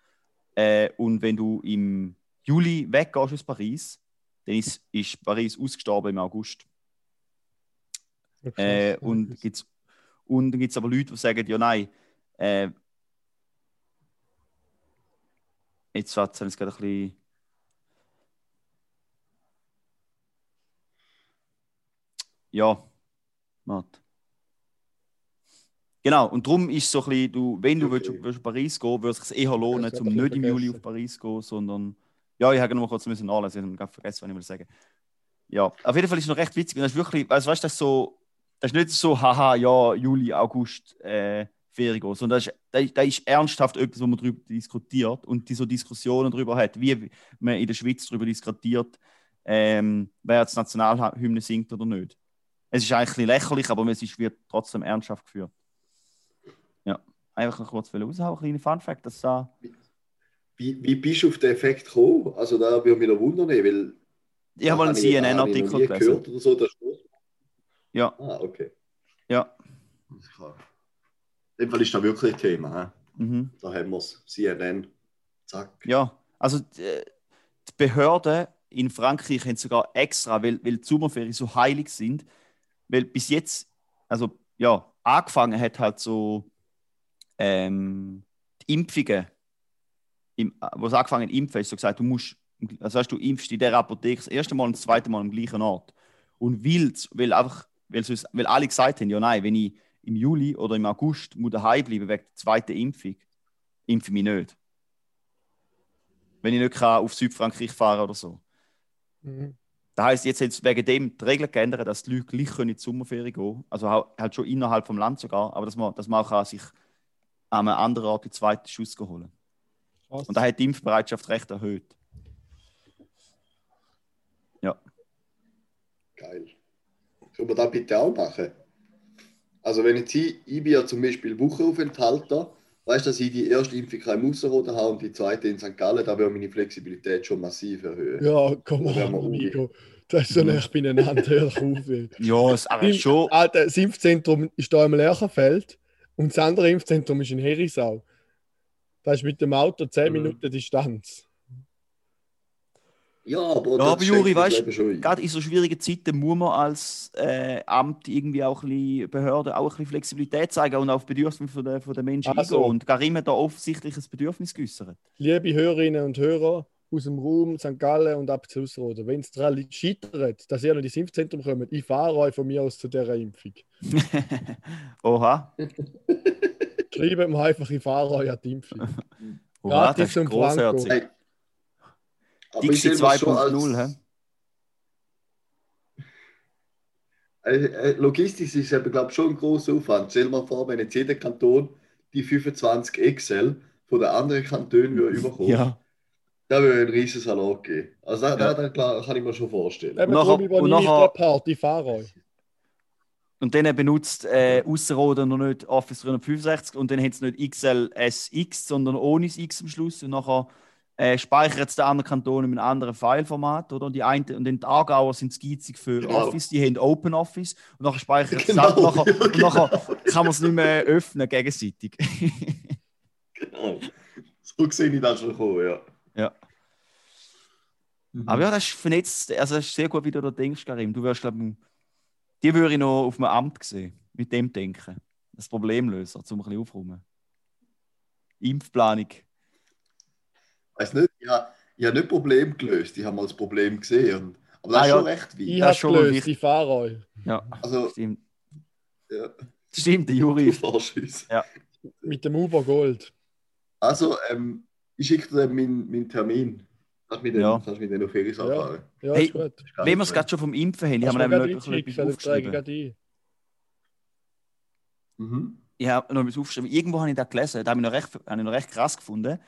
Äh, und wenn du im Juli weggehst aus Paris, dann ist, ist Paris ausgestorben im August. Äh, und, gibt's, und dann gibt es aber Leute, die sagen, ja nein, äh, jetzt hat es gerade ein bisschen... Ja, warte. Genau, und darum ist so ein bisschen, du, wenn du Okay. willst, auf Paris gehen würde es sich eher lohnen, um ich nicht im Juli vergessen. auf Paris zu gehen, sondern. Ja, ich habe noch mal kurz müssen nachlesen, ich habe vergessen, was ich will sagen. Ja, auf jeden Fall ist es noch recht witzig. Und das ist wirklich, also, weißt du, das ist so, das ist nicht so, haha, ja, Juli, August, äh, Ferien gehen, sondern das ist, das ist, ernsthaft etwas, wo man darüber diskutiert und die so Diskussionen darüber hat, wie man in der Schweiz darüber diskutiert, ähm, wer jetzt Nationalhymne singt oder nicht. Es ist eigentlich ein lächerlich, aber es ist, wird trotzdem ernsthaft geführt. Ja, einfach noch kurz raushauen, ein kleiner Fun-Fact, dass da. Wie, wie bist du auf den Effekt gekommen? Also da würde mich noch wundern, weil Ich habe mal einen CNN-Artikel gelesen. gehört oder so. Ja, Ah, okay. ja. Dem Fall ist das wirklich ein Thema. He? Mhm. Da haben wir es. CNN. Zack. Ja, also die, die Behörden in Frankreich haben sogar extra, weil, weil die Sommerferien so heilig sind, weil bis jetzt, also ja, angefangen hat halt so ähm, die Impfungen, im, wo es angefangen hat, impfen, ist so gesagt, du musst, also heißt, du impfst in der Apotheke das erste Mal und das zweite Mal am gleichen Ort. Und weil, weil einfach, weil, sonst, weil alle gesagt haben, ja nein, wenn ich im Juli oder im August muss daheim bleiben wegen der zweiten Impfung, impfe ich mich nicht wenn ich nicht kann auf Südfrankreich fahren oder so. Mhm. Das heisst, jetzt hat es wegen dem die Regeln geändert, dass die Leute gleich können in die Sommerferien gehen können. Also halt schon innerhalb vom Land sogar, aber dass man, dass man auch kann sich an einem anderen Ort die zweite Schuss holen Krass. Und da hat die Impfbereitschaft recht erhöht. Ja. Geil. Können wir das bitte auch machen? Also wenn jetzt ich, ich bin ja zum Beispiel Wochenaufenthalter, weißt du, dass ich die erste Impfung im Ausserrhoden habe und die zweite in St. Gallen, da würde meine Flexibilität schon massiv erhöhen. Ja, komm Da on, Amigo. Das ist so Mhm. nah beieinander, hör auf. ey. Ja, es, aber Im- schon. Alter, das Impfzentrum ist hier im Lerchenfeld und das andere Impfzentrum ist in Herisau. Das ist mit dem Auto 10 Mhm. Minuten Distanz. Ja, aber, Ja, aber Juri, das weißt ein. Gerade in so schwierigen Zeiten muss man als äh, Amt irgendwie auch ein bisschen, Behörde auch ein bisschen Flexibilität zeigen und auf Bedürfnisse von der, von der Menschen Also. eingehen. Und Karim hat da offensichtlich ein Bedürfnis geäußert. Liebe Hörerinnen und Hörer aus dem Raum St. Gallen und ab zu wenn es daran scheitert, dass ihr noch ins Impfzentrum kommt, ich fahre euch von mir aus zu dieser Impfung. Oha. Schreibt mir einfach, ich fahre euch an die Impfung. Oha, Gratis das ist großherzig. Aber Dixie sehe mir schon 2.0, als- hä? Äh, äh, Logistisch ist eben, glaube ich, schon ein großer Aufwand. Stell dir mal vor, wenn jetzt jeder Kanton die 25 Excel von den anderen Kantonen würde überkommen, Ja. da würde ein riesen Salat geben. Also da, Ja. da, da kann ich mir schon vorstellen. Eben nachher- darum und ich nachher- den Part, ich fahre euch. Und dann benutzt äh, Ausserrhoden noch nicht Office 365 und dann hat es nicht XLSX, sondern ohne das X am Schluss. Und nachher äh, speichert es der andere Kanton in einem anderen Fileformat, oder? Und die, eine, und die Aargauer sind skizig für Genau. Office, die haben Open Office und nachher speichert es Genau, nachher, ja, und nachher kann man es nicht mehr öffnen gegenseitig. Genau. So sehe ich das schon kommen, ja. ja. Mhm. Aber ja, das ist vernetzt, also das ist sehr gut, wie du da denkst, Karim. Du wirst, glaube ich, die würde ich noch auf einem Amt sehen, mit dem Denken. Das Problemlöser, um ein bisschen aufräumen. Impfplanung. Weiß nicht, ich habe Ich habe nicht Problem gelöst, ich habe mal das Problem gesehen. Und, aber das Ah, ist ja. schon recht Ich weit. Das habe schon gelöst, ich fahre euch. Ja, Also, stimmt. ja, Stimmt, der Juri. uns. Mit dem Uber Gold. Also, ähm, ich schicke dir meinen meinen Termin. Kannst du dann, Ja. dann auf Ferris Ja. anfahren? Ja, Hey, ist gut. Wenn wir es gerade schon vom Impfen haben, ich habe mir nämlich noch etwas ich aufgeschrieben. Mhm. Ich habe noch etwas aufgeschrieben. Irgendwo habe ich das gelesen, da habe ich noch recht, habe ich noch recht krass gefunden,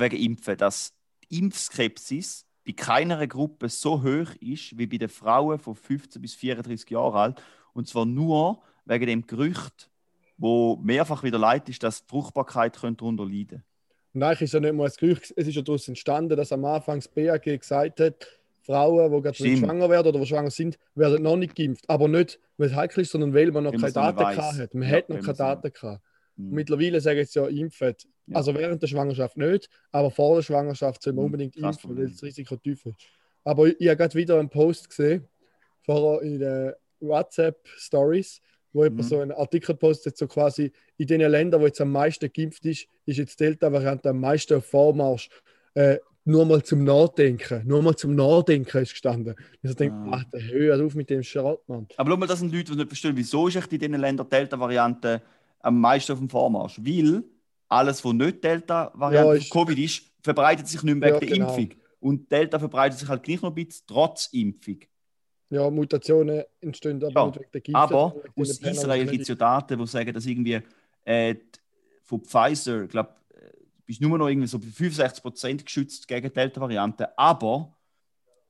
wegen Impfen, dass die Impfskepsis bei keiner Gruppe so hoch ist wie bei den Frauen von 15 bis 34 Jahren alt. Und zwar nur wegen dem Gerücht, wo mehrfach wieder leid ist, dass die Fruchtbarkeit könnte darunter leiden Und eigentlich ist ja nicht mal ein Gerücht, es ist ja daraus entstanden, dass am Anfang das BAG gesagt hat, Frauen, die gerade schwanger werden oder die schwanger sind, werden noch nicht geimpft. Aber nicht, weil es heikel ist, sondern weil man noch keine Daten hat. Man Ja, hat noch keine Daten gehabt. Mhm. Mittlerweile sagen jetzt ja, impfen. Ja. Also während der Schwangerschaft nicht, aber vor der Schwangerschaft soll man Mhm, unbedingt krass impfen, weil das Risiko tief ist. Aber ich, ich habe gerade wieder einen Post gesehen, vorher in den WhatsApp-Stories, wo jemand Mhm. so einen Artikel postet, so quasi in den Ländern, wo jetzt am meisten geimpft ist, ist jetzt Delta-Variante am meisten auf Vormarsch. Äh, nur mal zum Nachdenken, nur mal zum Nachdenken ist gestanden. Ich denke, Ah. ach, hör auf mit dem Schrott, Mann. Aber schau mal, das sind Leute, die nicht verstehen, wieso ist echt in diesen Ländern Delta-Variante am meisten auf dem Vormarsch? Weil alles, was nicht Delta-Variante Ja, Covid ist, verbreitet sich nicht mehr Ja, wegen der genau. Impfung. Und Delta verbreitet sich halt gleich noch ein bisschen trotz Impfung. Ja, Mutationen entstehen aber Ja, nicht wegen der Geimpften, Aber aus Israel gibt es ja Daten, die sagen, dass irgendwie äh, von Pfizer, ich glaube, bist nur noch irgendwie so bei 65% geschützt gegen die Delta-Variante. Aber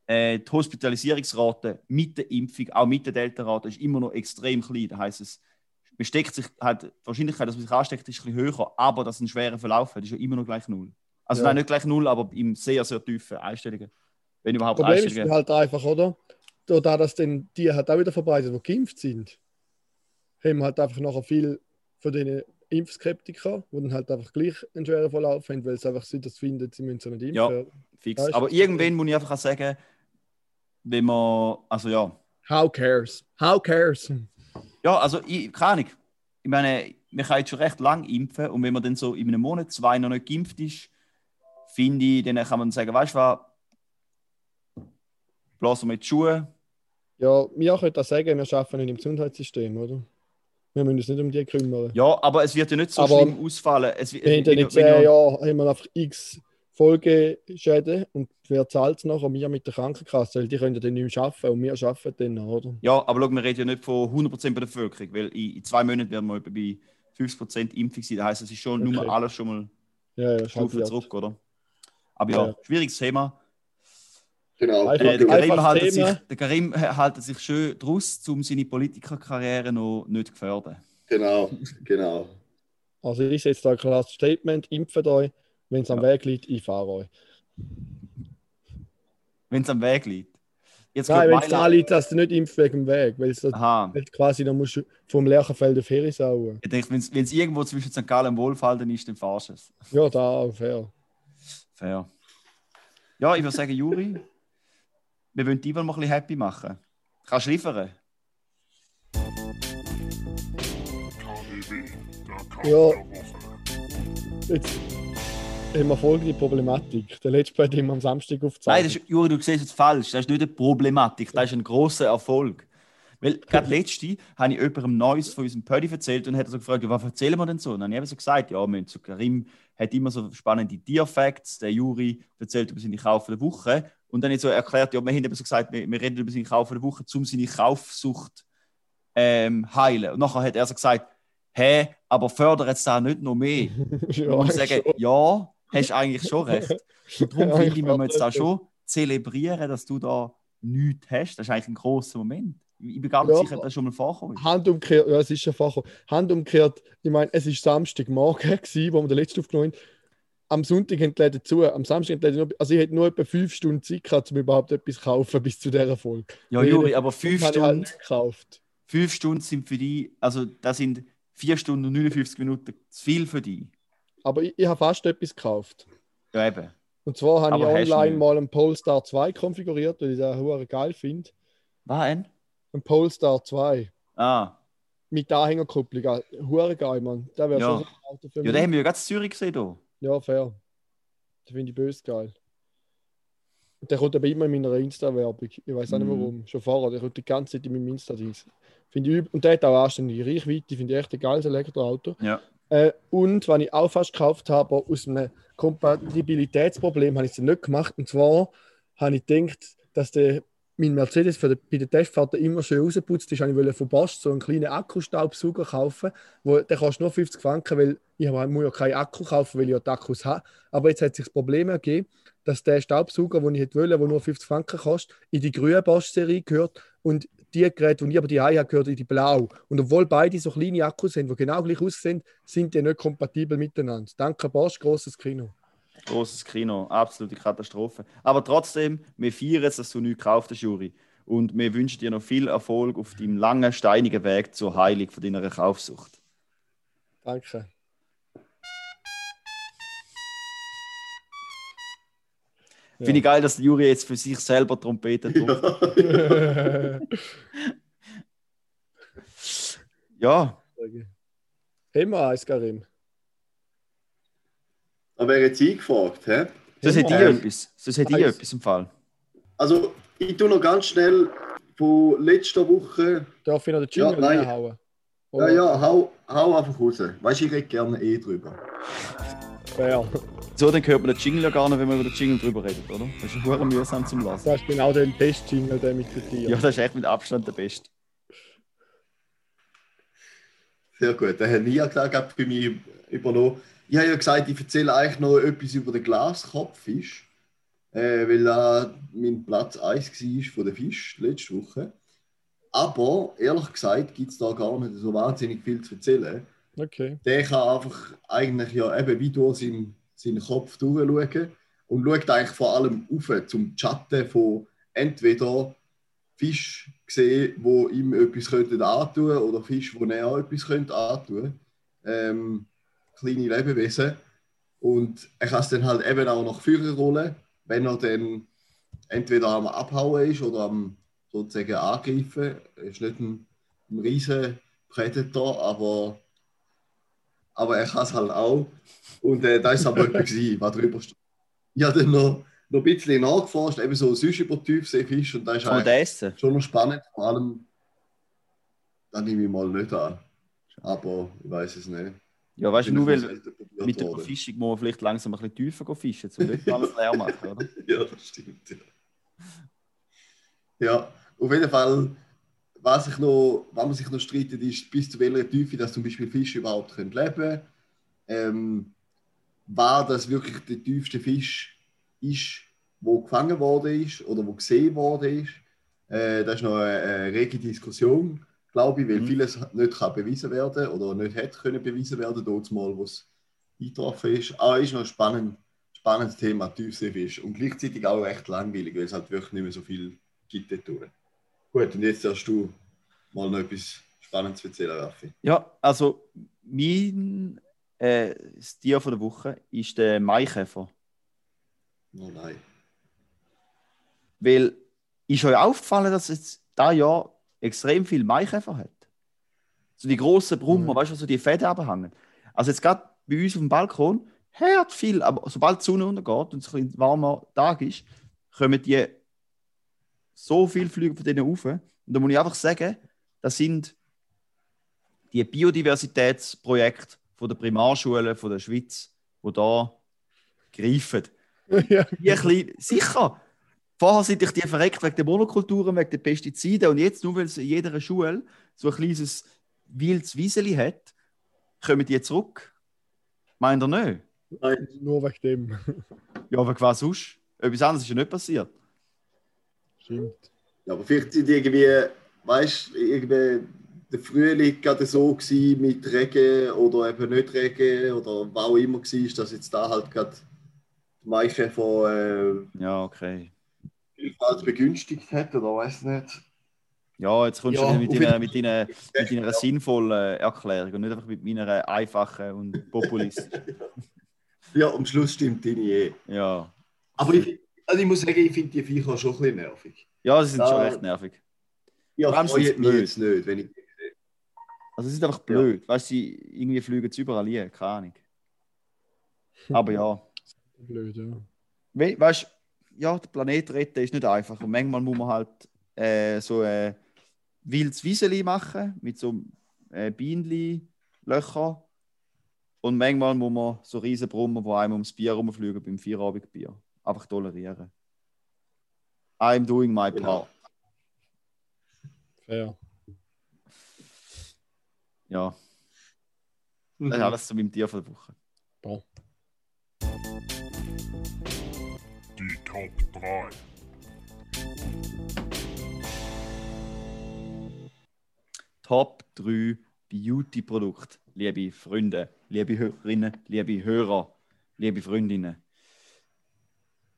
äh, die Hospitalisierungsrate mit der Impfung, auch mit der Delta-Rate, ist immer noch extrem klein. Das heisst, es besteckt sich halt, die Wahrscheinlichkeit, dass man sich ansteckt, ist ein bisschen höher, aber dass es einen schweren Verlauf hat, ist ja immer noch gleich null. Also Ja. nein, nicht gleich null, aber im sehr, sehr tiefen Einstellungen. Wenn überhaupt Problem ist Einstellungen. halt einfach, oder? Da, da das dann die halt auch wieder verbreitet, die geimpft sind, haben wir halt einfach nachher viel von den Impfskeptikern, die dann halt einfach gleich einen schweren Verlauf haben, weil sie einfach so das finden, sie müssen so nicht impfen. Ja. Fix. Ist Aber irgendwann muss ich einfach auch sagen, wenn man, also ja, How cares? How cares? Ja, also ich, keine Ahnung. Ich meine, man kann jetzt schon recht lang impfen und wenn man dann so in einem Monat, zwei noch nicht geimpft ist, finde ich, dann kann man sagen, weißt du was, blasen wir die Schuhe. Ja, wir können das sagen, wir arbeiten nicht im Gesundheitssystem, oder? Wir müssen uns nicht um die kümmern. Ja, aber es wird ja nicht so Aber schlimm ausfallen. Es, Wir haben in wenn zehn ja- Jahren haben wir einfach x Folgeschäden und wer zahlt es nachher? Wir mit der Krankenkasse, weil die können ja dann nicht mehr arbeiten und wir arbeiten dann noch, oder? Ja, aber schau, wir reden ja nicht von 100% bei der Bevölkerung, weil in, in zwei Monaten werden wir etwa bei 50% Impfung sein. Das heisst, es ist schon Okay. nur alles schon mal Ja, ja, Stufe zurück, oder? Aber ja, Ja. schwieriges Thema. Genau. Einfach- Äh, der, Karim haltet sich, Thema. der Karim hält sich schön draus, um seine Politikerkarriere noch nicht zu gefährden. Genau, genau. Also ich setze da ein klares Statement, impft euch, wenn es am Weg liegt, ich fahre euch. Wenn es am Weg liegt. Jetzt Nein, wenn es da liegt, dass du nicht impfst wegen dem Weg, weil es quasi dann musst du vom Lerchenfeld auf Herisau. Ich denke, wenn es irgendwo zwischen St. Gallen und Wohlfalten ist, dann fahrst du es. Ja, da auch, fair. Fair. Ja, ich würde sagen, Juri, wir wollen die mal ein bisschen happy machen. Kannst du liefern? Ja. Jetzt haben wir folgende Problematik. Der letzte haben wir am Samstag Nein, aufgezeigt. das ist, Juri, du siehst es falsch. Das ist nicht eine Problematik, das ist ein großer Erfolg. Weil gerade letzte habe ich jemandem Neues von unserem Pödi erzählt und hat er so gefragt, was erzählen wir denn so? Und dann habe ich eben so gesagt, ja, wir haben so Karim hat immer so spannende Tier-Facts, der Juri erzählt über seine Kauf der Woche. Und dann habe ich so erklärt, ja, wir haben eben so gesagt, wir, wir reden über seine Kauf der Woche, um seine Kaufsucht ähm, heilen. Und nachher hat er so gesagt, hä, aber fördert es da nicht noch mehr? ja, Und ich sage, schon. ja, hast eigentlich schon recht. Und darum Ja, finde ich wir jetzt da schon zelebrieren, dass du da nichts hast, das ist eigentlich ein großer Moment. Ich bin nicht Ja. sicher, dass das schon mal vorkommt. Hand umgekehrt, ja, es ist schon vorgekommen. Hand umgekehrt, ich meine, es war Samstagmorgen, gewesen, wo wir den letzten aufgenommen haben. Am Sonntag haben die Läden zu, am Samstag haben die Läden nur, also ich hätte nur etwa fünf Stunden Zeit gehabt, um überhaupt etwas zu kaufen bis zu dieser Folge. Ja, Juri, aber fünf Stunden, gekauft. fünf Stunden sind für dich, also das sind vier Stunden und 59 Minuten zu viel für dich. Aber ich, ich habe fast etwas gekauft. Ja, eben. Und zwar habe Aber ich online mal einen Polestar 2 konfiguriert, weil ich den hure geil finde. Was ein? Ein Polestar 2 Ah, mit Anhängerkupplung. Hure geil, Mann. Der wäre Ja. schon so ein Auto für ja, mich. den haben wir ja in Zürich gesehen. Da. Ja, fair. Das finde ich böse geil. Der kommt aber immer in meiner Insta-Werbung. Ich weiß auch nicht Mhm. warum. Schon vorher. Der kommt die ganze Zeit in meinem Insta-Dings. Finde ich üb- Und der hat auch anständige Reichweite. Finde ich echt ein geiles Elektroauto. Ja. Äh, und was ich auch fast gekauft habe, aus einem Kompatibilitätsproblem, habe ich es nicht gemacht. Und zwar habe ich gedacht, dass der, mein Mercedes für die, bei der Testfahrt immer schön rausgeputzt ist. Ich wollte von Bosch so einen kleinen Akkustaubsauger kaufen, wo, der kostet nur 50 Franken, weil ich muss ja keinen Akku kaufen, weil ich ja die Akkus habe. Aber jetzt hat sich das Problem ergeben, dass der Staubsauger, den ich wollen, der nur 50 Franken kostet, in die grüne Bosch-Serie gehört und die Geräte, die ich aber die habe, gehört in die blau. Und obwohl beide so kleine Akkus sind, die genau gleich aussehen, sind die nicht kompatibel miteinander. Danke Bosch, grosses Kino. Großes Kino, absolute Katastrophe. Aber trotzdem, wir feiern es, dass du nichts gekauft hast, Juri. Und wir wünschen dir noch viel Erfolg auf deinem langen, steinigen Weg zur Heilung von deiner Kaufsucht. Danke. Ja. Finde ich geil, dass der Juri jetzt für sich selber Trompete tut. Ja, Haben wir eins, Karim? Aber er hat sie gefragt, hä? das hätte ich etwas. Das hätte ich etwas im Fall. Also, ich tue noch ganz schnell von letzter Woche. Darf ich noch den Jingle Ja, reinhauen? Ja, ja, hau, hau einfach raus. Weißt du, ich rede gerne eh drüber. Fair. So, dann hört man den Jingle ja gar nicht, wenn man über den Jingle drüber redet, oder? Das ist hure mühsam zum Lassen. Das ist genau der Test-Jingle, der mit den Tieren. Ja, das ist echt mit Abstand der Beste. Sehr gut. Der Herr Nia gesagt, bei mir übernommen. Ich habe ja gesagt, ich erzähle eigentlich noch etwas über den Glaskopffisch, äh, weil da mein Platz 1 war von der Fisch letzte Woche. Aber ehrlich gesagt gibt es da gar nicht so wahnsinnig viel zu erzählen. Okay. Der kann einfach eigentlich ja eben wie durch seinen, seinen Kopf durchschauen und schaut eigentlich vor allem auf zum Chatten von entweder Fisch sehen, wo ihm etwas könnten antun oder Fisch, wo er etwas könnte antun. Ähm, kleine Lebewesen. Und er kann es dann halt eben auch nach vorne rollen, wenn er dann entweder am Abhauen ist oder am sozusagen angreifen. Er ist nicht ein, ein riesen Predator, aber, aber er kann es halt auch. Und äh, das war aber etwas, gewesen, was drüber steht. Ich habe dann noch, noch ein bisschen nachgeforscht, eben so sonst über Tiefseefisch und das ist essen? schon noch spannend, vor allem, da nehme ich mal nicht an. Aber ich weiß es nicht. Ja, weißt du, nur weil mit der. Verfischung muss man vielleicht langsam ein bisschen tiefer fischen, um nicht alles leer machen, oder? Ja, das stimmt. Ja. ja, auf jeden Fall, was, ich noch, was man sich noch streitet, ist, bis zu welcher Tiefe dass zum Beispiel Fische überhaupt können leben können. Ähm, war das wirklich der tiefste Fisch ist, wo gefangen worden ist oder wo gesehen worden ist. Äh, das ist noch eine, eine rege Diskussion, glaube ich, weil Mhm. vieles nicht kann bewiesen werden oder nicht hätte können bewiesen werden, dort mal, wo es eingetroffen ist. Aber ist noch ein spannend, spannendes Thema, Tiefseefisch. Und gleichzeitig auch recht langweilig, weil es halt wirklich nicht mehr so viel gibt dort. Gut, und jetzt hast du mal noch etwas Spannendes zu erzählen, Raffi. Ja, also mein äh, das Tier von der Woche ist der Maikäfer. Oh nein. Weil ist euch aufgefallen, dass jetzt da Jahr extrem viel Maikäfer hat? So die großen Brummer, Mhm. weißt du, so die Fäden abhängen. Also jetzt gerade bei uns auf dem Balkon hört viel, aber sobald die Sonne untergeht und es ein warmer Tag ist, kommen die so viel Flüge von denen rauf. Und da muss ich einfach sagen, das sind die Biodiversitätsprojekte von der Primarschule von der Schweiz, die da greifen. ja. Die ein bisschen, sicher. Vorher sind ich die verreckt wegen der Monokulturen, wegen der Pestizide und jetzt, nur weil es in jeder Schule so ein kleines wildes Wieseli hat, kommen die zurück. Meint ihr nicht? Nein. Nur wegen dem. Ja, aber was sonst? Etwas anderes ist ja nicht passiert. Stimmt. Ja, aber vielleicht sind irgendwie, weißt du, irgendwie der Frühling gerade so gewesen mit Regen oder eben nicht Regen oder was auch immer war, dass jetzt da halt gerade die Maiche von äh, Ja, okay. Vielfalt begünstigt hat oder weiß nicht. Ja, jetzt kommst Ja, du mit deiner, mit deiner, mit deiner sinnvollen Erklärung und nicht einfach mit meiner einfachen und populistischen. Ja, am Schluss stimmt deine eh. Ja. Aber ich, also ich muss sagen, ich finde die Viecher schon ein bisschen nervig. Ja, sie sind Ja. schon recht nervig. Ja, Vor allem sind sie blöd. jetzt nicht, wenn ich Also sie sind einfach blöd. Weißt du, sie irgendwie fliegen sie überall hin, keine Ahnung. Aber ja. Blöd, ja. We weißt du, ja, der Planet retten ist nicht einfach. Und manchmal muss man halt äh, so ein wildes Wieseli machen mit so äh, Bienenli, Löcher. Und manchmal muss man so riesen Brummen, die einem ums Bier rumfliegen beim Vierabendbier. Einfach tolerieren. I'm doing my part. Genau. Fair. Ja, Mhm. das ist alles zu meinem Tier von der Woche. Boah. Die Top 3. Top 3 Beauty-Produkte, liebe Freunde, liebe Hörerinnen, liebe Hörer, liebe Freundinnen.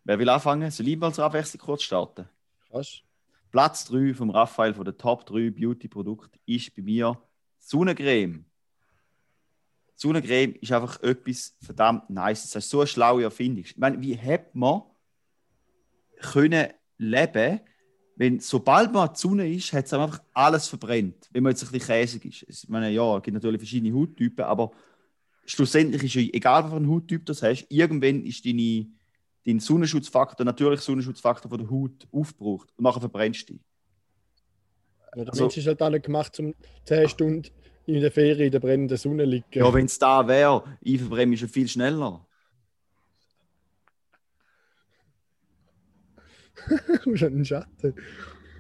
Wer will anfangen? Soll ich mal zur Abwechslung kurz starten? Krass. Platz 3 vom Raphael von den Top 3 Beauty-Produkten ist bei mir Sonnencreme. Sonnencreme ist einfach etwas verdammt nice. Das ist so eine schlaue Erfindung. Ich meine, wie hätte man können leben, wenn sobald man die Sonne ist, hat es einfach alles verbrennt. Wenn man jetzt ein bisschen käsig ist. Ich meine, ja, es gibt natürlich verschiedene Hauttypen, aber schlussendlich ist ja egal, was einen Hauttyp du hast, irgendwann ist deine, dein Sonnenschutzfaktor, natürlich Sonnenschutzfaktor von der Haut aufgebraucht und nachher verbrennst du dich. Ja, der Also- Mensch ist halt auch nicht gemacht, um 10 Stunden in der Ferie in der brennenden Sonne zu liegen. Ja, wenn es da wäre, ich verbrenne mich schon viel schneller. Du einen Schatten.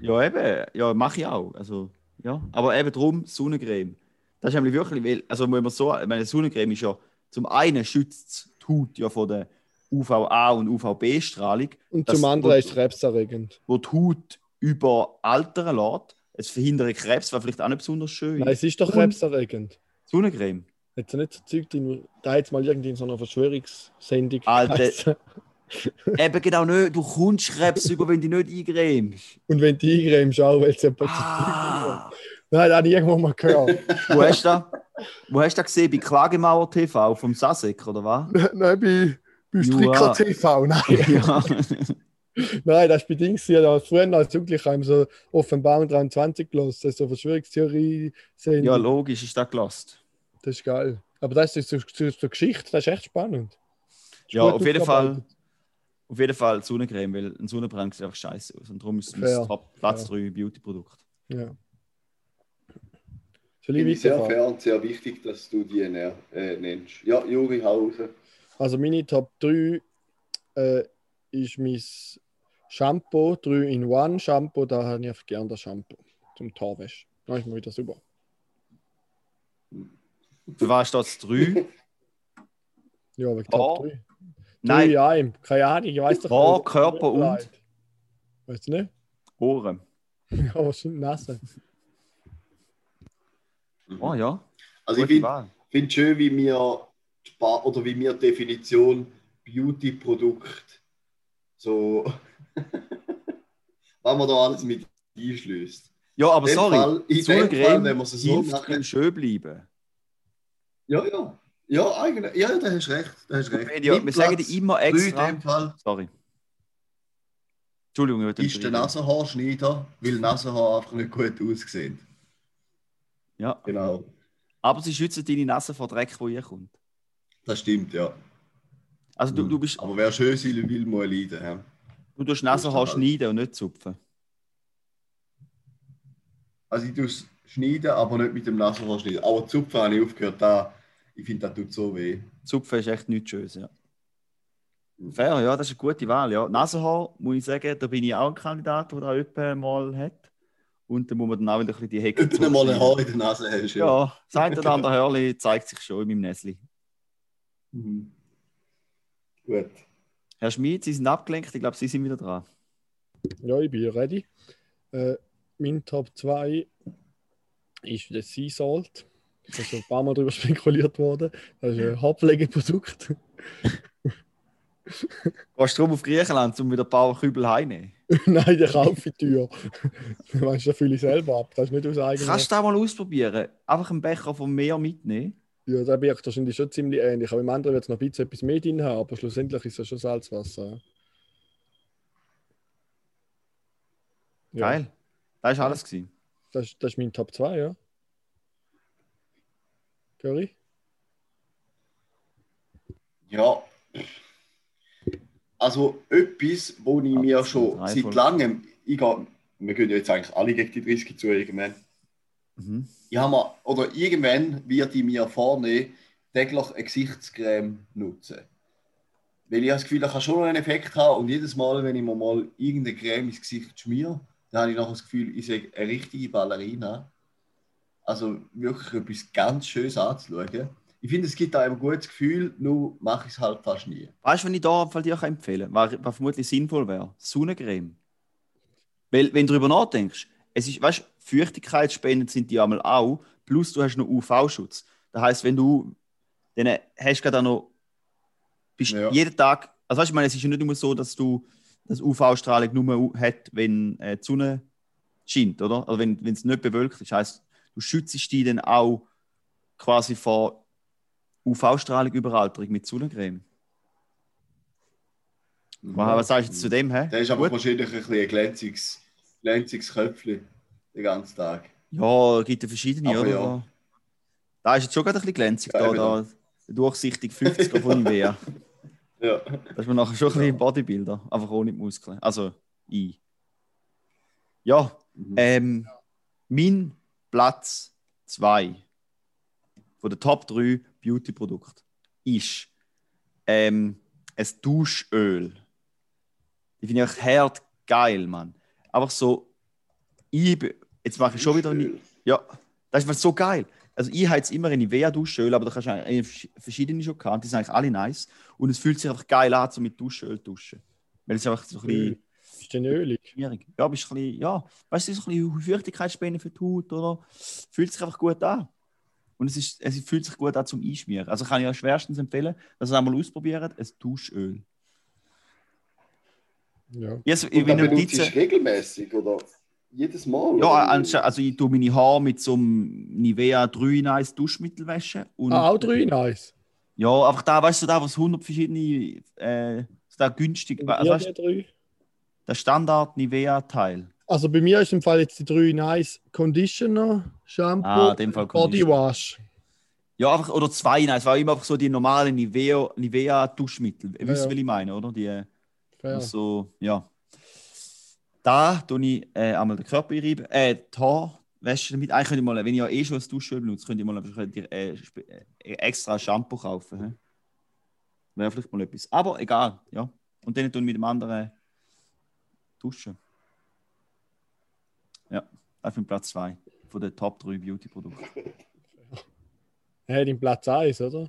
Ja, eben. Ja, mache ich auch. Also, ja. Aber eben darum Sonnencreme. Das ist nämlich wirklich, weil, also wenn man so, meine, Sonnencreme ist ja, zum einen schützt die Haut ja von der UVA und UVB-Strahlung, Und Das- zum anderen ist es krebserregend. wo die Haut überaltern lässt. Es verhindert Krebs, was vielleicht auch nicht besonders schön Nein, es ist doch Und- krebserregend. Sonnencreme. Hat sie nicht so Zeug drin? Da hat es mal irgendwie in so einer Verschwörungssendung Alter. eben genau nicht. Du kommst Krebs über, wenn du nicht eingrämst. Und wenn die eingrämst, auch, weil es jemand Ah. Nein, das habe ich irgendwo mal gehört. Wo hast du da? Wo hast du das gesehen? Bei Klagemauer TV vom Sasek, oder was? Nein, bei, Ja. Stricker TV. Nein. ja. Nein, das ist bei Dings. Habe früher als Jugendlicher haben so Offenbarung 23 gelesen. Das ist so Verschwörungstheorie. ja, logisch ist das gelost. Das ist geil. Aber das ist so, so, so Geschichte, das ist echt spannend. Ist Ja, auf jeden Fall. Auf jeden Fall Sonnencreme, weil ein Sonnenbrand sieht einfach scheiße aus. Und darum ist es Top Platz Fair. 3 Beauty-Produkt. Ja. Finde ich sehr fair und sehr wichtig, dass du die näher, äh, nennst. Ja, Juri, hau raus. Also meine Top 3 äh, ist mein Shampoo, 3 in 1 Shampoo. Da habe ich einfach gerne das Shampoo zum Haarwäsche. Dann ist mir wieder super. Für was steht es 3? Ja, wegen Haar? Top 3. Nein, Ja, keine Ahnung, ich weiß doch Haar, nicht. Körper und? Weißt du nicht? Ohren. Ja, wahrscheinlich Nase. Oh ja. Also ich gute finde Wahl. find schön, wie wir Ba- oder wie die Definition Beauty-Produkt so was man da alles mit einschließt. Ja, aber In sorry. Fall- in dem Fall, Sonnencreme wenn es so hilft schön bleiben. Ja, ja. Ja, eigentlich. Ja, da hast recht. Da hast recht. Ja, wir sagen dir immer extra. In dem Fall Sorry. Entschuldigung, ich ist der. Nasenhaarschneider, weil Nasenhaar einfach nicht gut aussehen. Ja, Genau. aber sie schützen deine Nase vor Dreck, wo ihr kommt. Das stimmt, ja. Also du, du bist, Aber wer schön sein will, muss leiden. Ja. du tust Nasenhaar halt- schneiden und nicht zupfen. Also ich tue es schneiden, aber nicht mit dem Nasenhaar schneiden. Aber Zupfen habe ich aufgehört. Da, ich finde, das tut so weh. Zupfen ist echt nichts Schönes, ja. Fair, ja, das ist eine gute Wahl. Ja. Nasenhaar, muss ich sagen, da bin ich auch ein Kandidat, der da etwa mal hat. Und da muss man dann auch wieder ein bisschen die Hecke Wenn du mal ein. Haar in der Nase hast. Ja, das eine oder andere Hörli zeigt sich schon in meinem Näsli. Mhm. Gut. Herr Schmid, Sie sind abgelenkt, ich glaube, Sie sind wieder dran. Ja, ich bin ready. Äh, mein Top 2 ist der Sea Salt. Da ist schon ein paar Mal darüber spekuliert worden. Das ist ein Haarpflegeprodukt. Gehst du drum auf Griechenland, um wieder ein paar Kübel heimnehmen? Nein, der kaufe ich teuer. Weißt du, das fülle ich selber ab. Das ist nicht aus eigener. Kannst du das mal ausprobieren? Einfach einen Becher vom Meer mitnehmen? Ja, der wirkt wahrscheinlich schon ziemlich ähnlich. Aber im anderen wird es noch ein bisschen etwas mehr drin haben, aber schlussendlich ist es schon Salzwasser. Ja. Geil. Das war alles. Gewesen. Das, ist- das ist mein Top 2, ja. Curry? Ja. Also etwas, wo ich mir Ab- schon seit langem, ich gehe, wir gehen ja jetzt eigentlich alle gegen die 30 zu irgendwann. Mhm. Ich habe mir, oder irgendwann wird ich mir vornehmen, täglich eine Gesichtscreme nutzen. Weil ich habe das Gefühl, das kann schon einen Effekt haben und jedes Mal, wenn ich mir mal irgendeine Creme ins Gesicht schmiere, dann habe ich nachher das Gefühl, ich sehe eine richtige Ballerina. Also wirklich etwas ganz Schönes anzuschauen. Ich finde, es gibt da ein gutes Gefühl, nur mache ich es halt fast nie. Weißt du, wenn ich da Fall dir empfehlen kann, was, was vermutlich sinnvoll wäre? Sonnencreme. Weil, wenn du darüber nachdenkst, es ist, weißt du, Feuchtigkeitsspenden sind die einmal auch, plus du hast noch UV-Schutz. Das heißt, wenn du, dann hast du gerade noch, bist Ja. jeden Tag, also weißt du, ich meine, es ist ja nicht immer so, dass du das UV-Strahlung nur hat, wenn äh, die Sonne scheint, oder? Also wenn wenn es nicht bewölkt ist. Das heißt, du schützt dich dann auch quasi vor UV-Strahlung Überalterung mit Sonnencreme. Was, was sagst du zu dem? Hä? Der ist aber Gut. wahrscheinlich ein, bisschen ein glänziges, glänziges Köpfchen den ganzen Tag. Ja, es gibt ja verschiedene, Aber oder? ja. Da ist jetzt schon gerade ein bisschen glänzig, Ja, da, da, durchsichtig 50er von Nivea. Ja. Da ist man nachher schon ein bisschen Bodybuilder, einfach ohne die Muskeln. Also, ich. Ja, Mhm. ähm, mein Platz 2 von den Top 3 Beauty-Produkten ist ähm, ein Duschöl. Die finde ich echt hart geil, Mann. Einfach so, ich, jetzt mache ich schon wieder eine, ja, das ist so geil. Also ich habe jetzt immer eine Nivea-Duschöl, aber da kannst du verschiedene schon gehabt. Die sind eigentlich alle nice. Und es fühlt sich einfach geil an, so mit Duschöl zu duschen. Weil es einfach so ein bisschen Ist denn ölig? schwierig. Ja, bist ein bisschen, ja, weißt du, so ein bisschen Feuchtigkeitsspende für die Haut, oder? Fühlt sich einfach gut an. Und es, ist, es fühlt sich gut an zum Einschmieren. Also kann ich euch schwerstens empfehlen, dass ihr es einmal ausprobiert, ein Duschöl. Ja. Ich, also, Und ich bin dann benutzt du regelmäßig oder jedes Mal? ja, also ich tue meine Haare mit so einem Nivea 3 Nice Duschmittelwäsche. Und, Ah, auch drei nice. Ja, einfach da, weißt du, da, was 100 verschiedene, äh, da günstig, Und also, weißt, drei? der Standard Nivea-Teil. Also bei mir ist im Fall jetzt die drei nice Conditioner, Shampoo, Ah, in dem Fall Body Conditioner. Wash. Ja, einfach, oder zwei, nein, es war immer einfach so die normalen Nivea, Nivea Duschmittel. Ihr Ja, wisst, ja. was ich meine, oder? Die Fair. so, ja. Da tue ich äh, einmal den Körper einreiben, äh, die Haarwäsche damit. Eigentlich könnte ich mal, wenn ich ja eh schon ein Duschöl benutze, könnte ich mal einfach, äh, spe- äh, extra Shampoo kaufen. hä? Wäre vielleicht mal etwas. Aber egal, ja. Und dann tun ich mit dem anderen duschen. Ja, ist mein Platz 2 von den Top 3 Beauty-Produkten. Hey, den Platz 1, oder?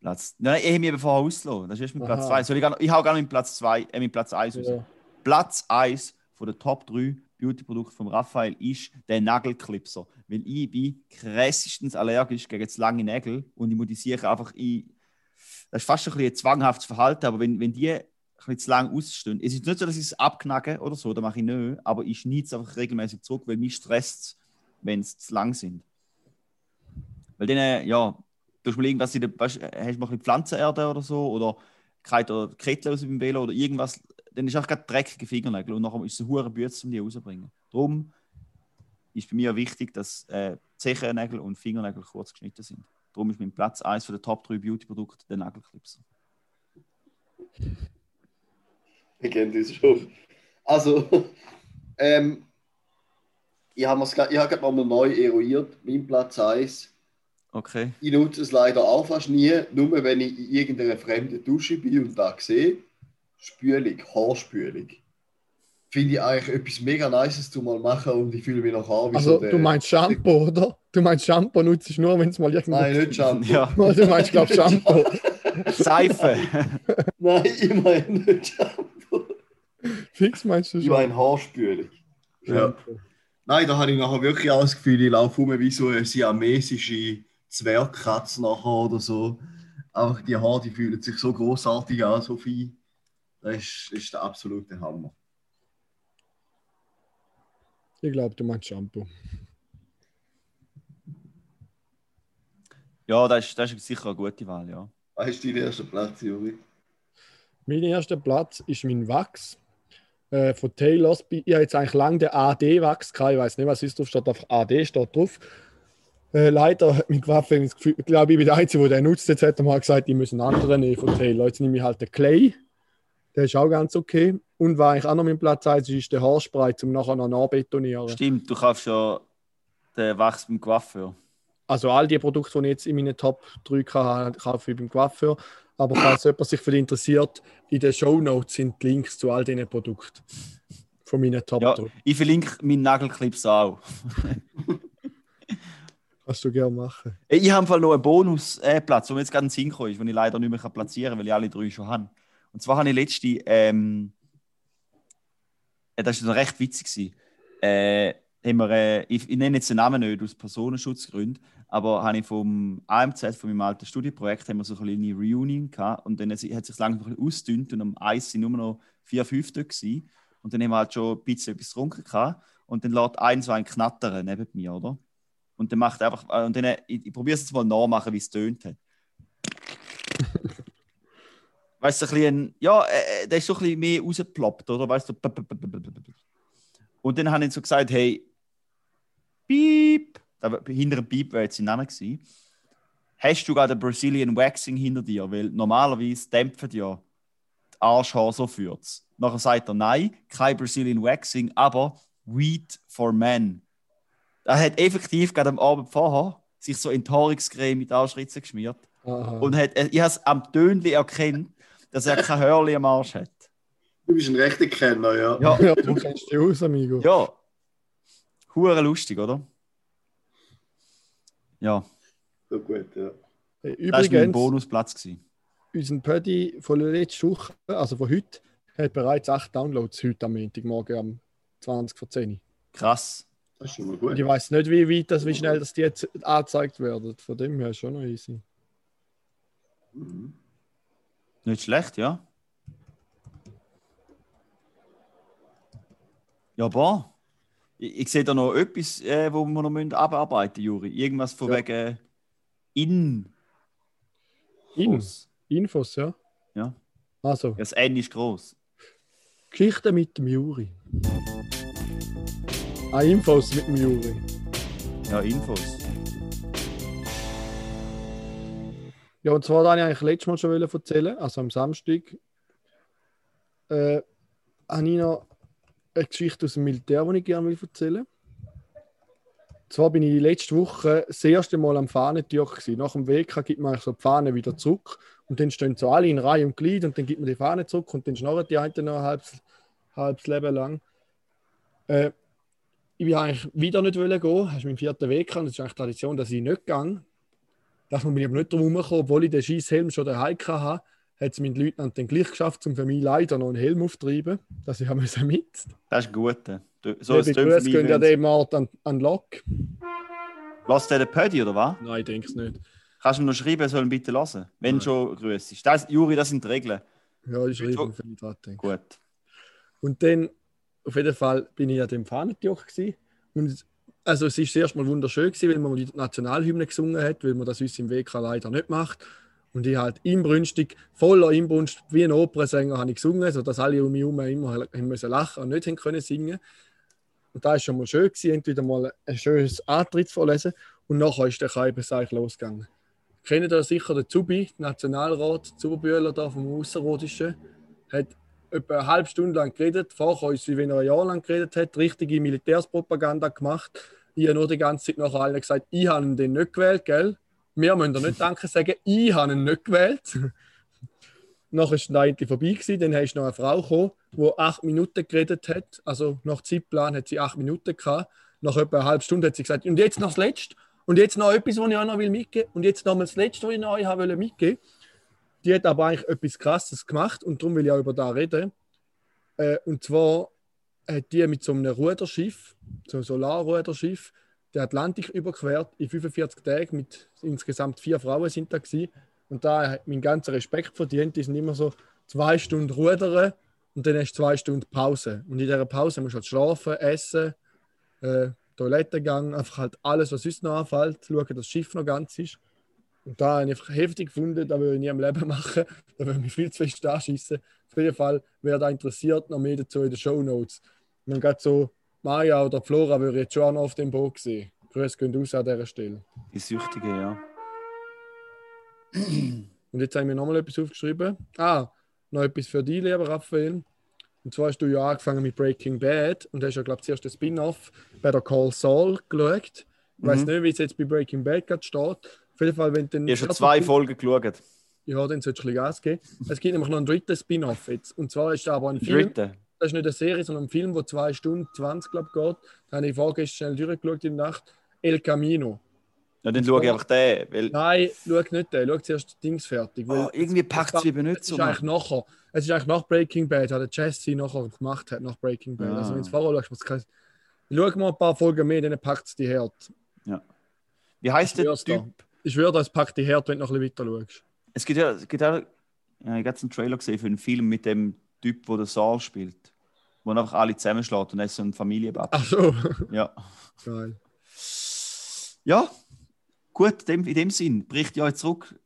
Platz. Nein, ich habe mich eben vorher ausgelassen. Das ist mein Platz Aha. 2. Soll ich, gar- ich hau gerne meinen Platz 2, äh, meinen Platz 1 raus. Ja. Platz 1 von den Top 3 Beauty-Produkten von Raphael ist der Nagelclipser. Weil ich bin krassestens allergisch gegen zu lange Nägel und ich muss die sicher einfach ich, Das ist fast ein, bisschen ein zwanghaftes Verhalten, aber wenn, wenn die ein bisschen zu lang ausstehen, es ist nicht so, dass ich es abknacke oder so, das mache ich nicht, aber ich schneide es einfach regelmäßig zurück, weil mich stresst es, wenn es zu lang sind. Weil dann, ja, hast mal irgendwas in der, weißt, hast du mal ein Pflanzenerde oder so oder kalt oder Kettle aus dem Velo oder irgendwas, dann ist auch gerade dreckige Fingernägel und nachher ist es hure Bütze, um die rauszubringen. Darum ist bei mir wichtig, dass äh, Zechennägel und Fingernägel kurz geschnitten sind. Darum ist mein Platz 1 von den Top 3 Beauty-Produkten der Nagelclipser. Wir kennen das schon. Also, ähm, ich habe ich hab gerade mal neu eruiert, mein Platz 1. Okay. Ich nutze es leider auch fast nie, nur wenn ich in irgendeiner fremden Dusche bin und da sehe, Spülung, Haarspülung. Finde ich eigentlich etwas mega Nices zu mal machen und ich fühle mich nach Haar wie Also, so der... du meinst Shampoo, oder? Du meinst Shampoo nutzt du nur, wenn es mal irgendwo. Nein, nicht Shampoo. Ja, Du meinst, glaube ich, Shampoo. Seife. Nein, ich meine nicht Shampoo. Fix meinst du Ich schon? meine Haarspülung. Ja. Nein, da habe ich nachher wirklich auch das Gefühl, ich laufe rum wie so eine siamesische Zwergkatze nachher oder so. Einfach die Haare, die fühlen sich so großartig an, so fein. Das ist, ist der absolute Hammer. Ich glaube, du meinst Shampoo. Ja, das ist, das ist sicher eine gute Wahl, ja. Was ist dein erster Platz, Juri? Mein erster Platz ist mein Wachs äh, von Taylors. Ich habe jetzt eigentlich lange den AD-Wachs gehabt. Ich weiß nicht, was ist drauf, steht einfach AD, steht drauf. Äh, leider das Gefühl, ich glaube, ich bin der Einzige, der den nutzt. Jetzt hat er mal gesagt, ich muss einen anderen nehmen von Taylor. Jetzt nehme ich halt den Clay. Der ist auch ganz okay. Und was eigentlich auch noch mein Platz 1 ist, ist der Haarspray, um nachher noch nachbetonieren. Stimmt, du kaufst ja den Wachs beim Coiffeur. Also all die Produkte, die ich jetzt in meinen Top 3 habe, kaufe ich beim Coiffeur. Aber falls jemand sich für die interessiert, in den Show Notes sind die Links zu all diesen Produkten. Von meinen Top Ja, 3. ich verlinke meinen Nagelclips auch. Kannst du gerne machen. Ich habe noch einen Bonusplatz, wo mir jetzt gerade ein Sinn gekommen ist, den ich leider nicht mehr platzieren kann, weil ich alle drei schon habe. Und zwar habe ich letzte, ähm, äh, das war recht witzig, äh, haben wir, äh, ich, ich nenne jetzt den Namen nicht aus Personenschutzgründen, aber habe ich vom AMZ, von meinem alten Studienprojekt, haben wir so eine kleine Reunion gehabt und dann hat sich langsam ein ausgedünnt und am Eis sind nur noch vier, fünf dort gewesen. Und dann haben wir halt schon ein bisschen etwas getrunken gehabt. und dann lädt ein so ein Knattern neben mir, oder? Und dann macht einfach, äh, und dann, ich, ich probiere es jetzt mal nachmachen, wie es tönt hat. weißt du, ein bisschen, ja, äh, äh, der ist so ein bisschen mehr rausgeploppt, oder? Weißt du, und dann habe ich so gesagt, hey, Piep, da hinter dem Piep wäre jetzt sein Name gewesen. Hast du gerade ein Brazilian Waxing hinter dir? Weil normalerweise dämpfen ja die Arschhaare so führt's. Nachher sagt er, nein, kein Brazilian Waxing, aber Weed for Men. Er hat effektiv gerade am Abend vorher sich so Enthaarungscreme mit Arschritzen geschmiert Aha. und hat, äh, ich habe es am Tönli erkannt, dass er kein Hörli am Arsch hat. Du bist ein rechter Kenner, ja. Ja, ja, du kennst dich aus, amigo. ja. Hure lustig, oder? Ja, So gut, ja. Hey, das war mein Übrigens, Bonusplatz. Gewesen. unser Pödi von der letzten Woche, also von heute, hat bereits 8 Downloads heute am Montagmorgen am 20 vor 10 Uhr. Krass. Das ist schon mal Und gut. ich weiß nicht, wie weit, das, wie schnell das die jetzt angezeigt werden. Von dem her ist schon noch easy. Mhm. Nicht schlecht, ja. Ja, boah. Ich, ich sehe da noch etwas, äh, wo wir noch müssen abarbeiten müssen, Juri. Irgendwas von Ja. wegen In. In, Infos, ja. Ja. Also, Das N ist groß. Geschichte mit dem Juri. Ah, Infos mit dem Juri. Ja, Infos. Ja, und zwar wollte ich eigentlich letztes Mal schon erzählen, also am Samstag. Äh, habe ich noch eine Geschichte aus dem Militär, die ich gerne erzählen will. Und zwar bin ich letzte Woche das erste Mal am Fahnentürch. gewesen. Nach dem WK gibt man so die Fahne wieder zurück und dann stehen so alle in Reihe und Glied und dann gibt man die Fahne zurück und dann schnarren die einen noch ein halbes, halbes Leben lang. Äh, ich will eigentlich wieder nicht wollen gehen. Das ist mein vierter WK und es ist eigentlich Tradition, dass ich nicht gehe. Da bin ich aber nicht drum herumgekommen, obwohl ich den Scheißhelm schon daheim hatte, hat es mein Leutnant dann gleich geschafft, um für mich leider noch einen Helm aufzutreiben, dass ich mit mit. Das ist gut. So So es Grüße mich, gehen ja dem Ort an, an Lock. Lass der den Pödi, oder was? Nein, ich denke es nicht. Kannst du ihm noch schreiben, er soll ihn bitte lassen? Wenn Nein. schon Grüße ist. Das, Juri, das sind die Regeln. Ja, ich schreibe So- ihm für die dran denken. Gut. Und dann, auf jeden Fall, bin ich an dem Fahnentjoch gewesen. Und also es ist zuerst mal wunderschön gewesen, weil man die Nationalhymne gesungen hat, weil man das uns im WK leider nicht macht. Und ich halt inbrünstig, voller Inbrunst, wie ein Opernsänger, habe ich gesungen, sodass alle um mich herum immer haben müssen lachen und nicht haben können singen. Und da ist schon mal schön gewesen, entweder mal ein schönes Antrittsvorlesen und nachher ist der Kaibe eigentlich losgegangen. Kennt ihr sicher den Zubi, Nationalrat Zuberbühler da vom Ausserrhodischen, hat etwa eine halbe Stunde lang geredet, vorher uns, wie wenn er ein Jahr lang geredet hat, richtige Militärspropaganda gemacht. Ich habe nur die ganze Zeit nachher allen gesagt, ich habe den nicht gewählt, gell? Wir müssen dir nicht Danke sagen, ich habe ihn nicht gewählt. Nachher ist dann endlich vorbei gewesen, dann ist noch eine Frau gekommen, die acht Minuten geredet hat. Also nach Zeitplan hat sie acht Minuten gehabt. Nach etwa einer halben Stunde hat sie gesagt, und jetzt noch das Letzte. Und jetzt noch etwas, was ich auch noch will mitgeben Und jetzt noch mal das Letzte, was ich noch mitgeben Die hat aber eigentlich etwas Krasses gemacht und darum will ich auch über da reden. Äh, und zwar hat die mit so einem Ruderschiff, so einem Solarruderschiff, den Atlantik überquert in 45 Tagen mit insgesamt vier Frauen sind da gewesen. Und da hat mein ganzer Respekt verdient. Die sind immer so zwei Stunden rudern und dann hast du zwei Stunden Pause. Und in dieser Pause musst du halt schlafen, essen, äh, Toilettengang, einfach halt alles, was sonst noch anfällt, schauen, dass das Schiff noch ganz ist. Und da habe ich heftig gefunden, da würde ich nie im Leben machen. Da würde ich mich viel zu fest anschießen. Auf jeden Fall, wer da interessiert, noch mehr dazu in den Show Notes. Und gerade so Maya oder Flora würde ich jetzt schon auch noch auf dem Boot sehen. Grüße gehen raus an dieser Stelle. Die Süchtige, ja. Und jetzt haben wir nochmal etwas aufgeschrieben. Ah, noch etwas für dich, lieber Raphael. Und zwar hast du ja angefangen mit Breaking Bad und hast ja, glaube ich, zuerst den Spin-off Better Call Saul geschaut. Ich weiß Mhm. nicht, wie es jetzt bei Breaking Bad gerade steht. Auf jeden Fall, wenn du Ich habe schon zwei Folgen geschaut. Ja, dann solltest du ein bisschen Gas geben. Es gibt nämlich noch einen dritten Spin-off jetzt. Und zwar ist da aber ein Film. Dritte. Das ist nicht eine Serie, sondern ein Film, der 2 Stunden 20, glaube ich, geht. Da habe ich vorgestern schnell durchgeschaut in der Nacht. El Camino. Ja, dann schaue ich einfach den. Weil, Nein, schau nicht den. Schau zuerst die Dings fertig. oh, irgendwie packt es eben nicht es ist eigentlich nachher. Es ist eigentlich nach Breaking Bad, hat der Jesse nachher gemacht hat, nach Breaking Bad. Ah. Also wenn du vorher schaust, kein... Schau mal ein paar Folgen mehr, dann packt es die hart. Wie heißt der Typ? Ich schwöre, das packt die hart, wenn du noch ein bisschen weiter schaust. Es gibt ja, es gibt ja ich habe jetzt einen Trailer gesehen für einen Film mit dem Typ, der den Saal spielt. Wo einfach alle zusammenschlägt und er ist so ein Familienbab. Ach so. Ja. Geil. Ja, gut, in dem Sinn bricht ja jetzt zurück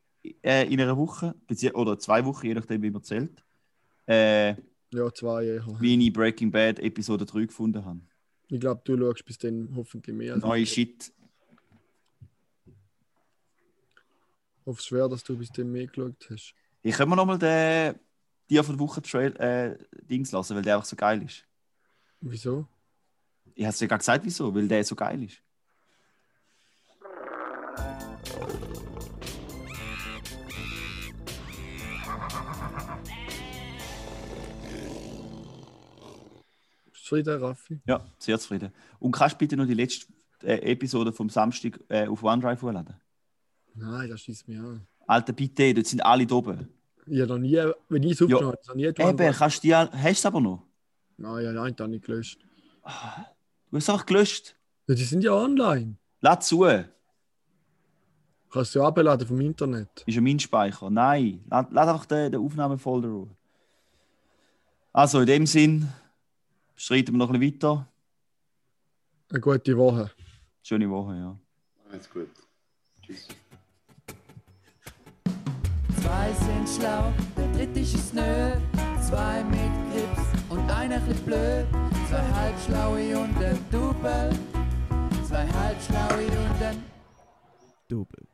äh, in einer Woche oder zwei Wochen, je nachdem, wie man zählt, äh, Ja, zwei eher. wie ich Breaking Bad Episode 3 gefunden habe. Ich glaube, du schaust bis dann hoffentlich mehr. als Neue. Shit. Hoffe schwer, dass du bis dann mehr geschaut hast. Ich können wir nochmal den Tier von der Woche Trail äh, Dings lassen, weil der einfach so geil ist. Wieso? Ich habe es ja gerade gesagt, wieso, weil der so geil ist. Zufrieden, Raffi? Ja, sehr zufrieden. Und kannst du bitte noch die letzte äh, Episode vom Samstag äh, auf OneDrive hochladen? Nein, das schießt mich an. Alter, bitte, dort sind alle da oben. Ich habe noch nie, wenn ich es aufgenommen habe, habe ich nie Eben, kannst du die, hast du es aber noch? Nein, ja, nein, da nicht gelöscht. Du hast es einfach gelöscht. Ja, die sind ja online. Lass zu. Kannst du ja abladen vom Internet. Ist ja mein Speicher. Nein, lass, lass einfach den, den Aufnahmefolder ruhen. Also, in dem Sinn, streiten wir noch ein bisschen weiter. Eine gute Woche. Schöne Woche, ja. Alles gut. Tschüss. Zwei sind schlau, der dritte ist nö. Zwei mit Grips und einer chli blöd. Zwei halbschlaue und ein Double. Zwei halbschlaue und ein Double.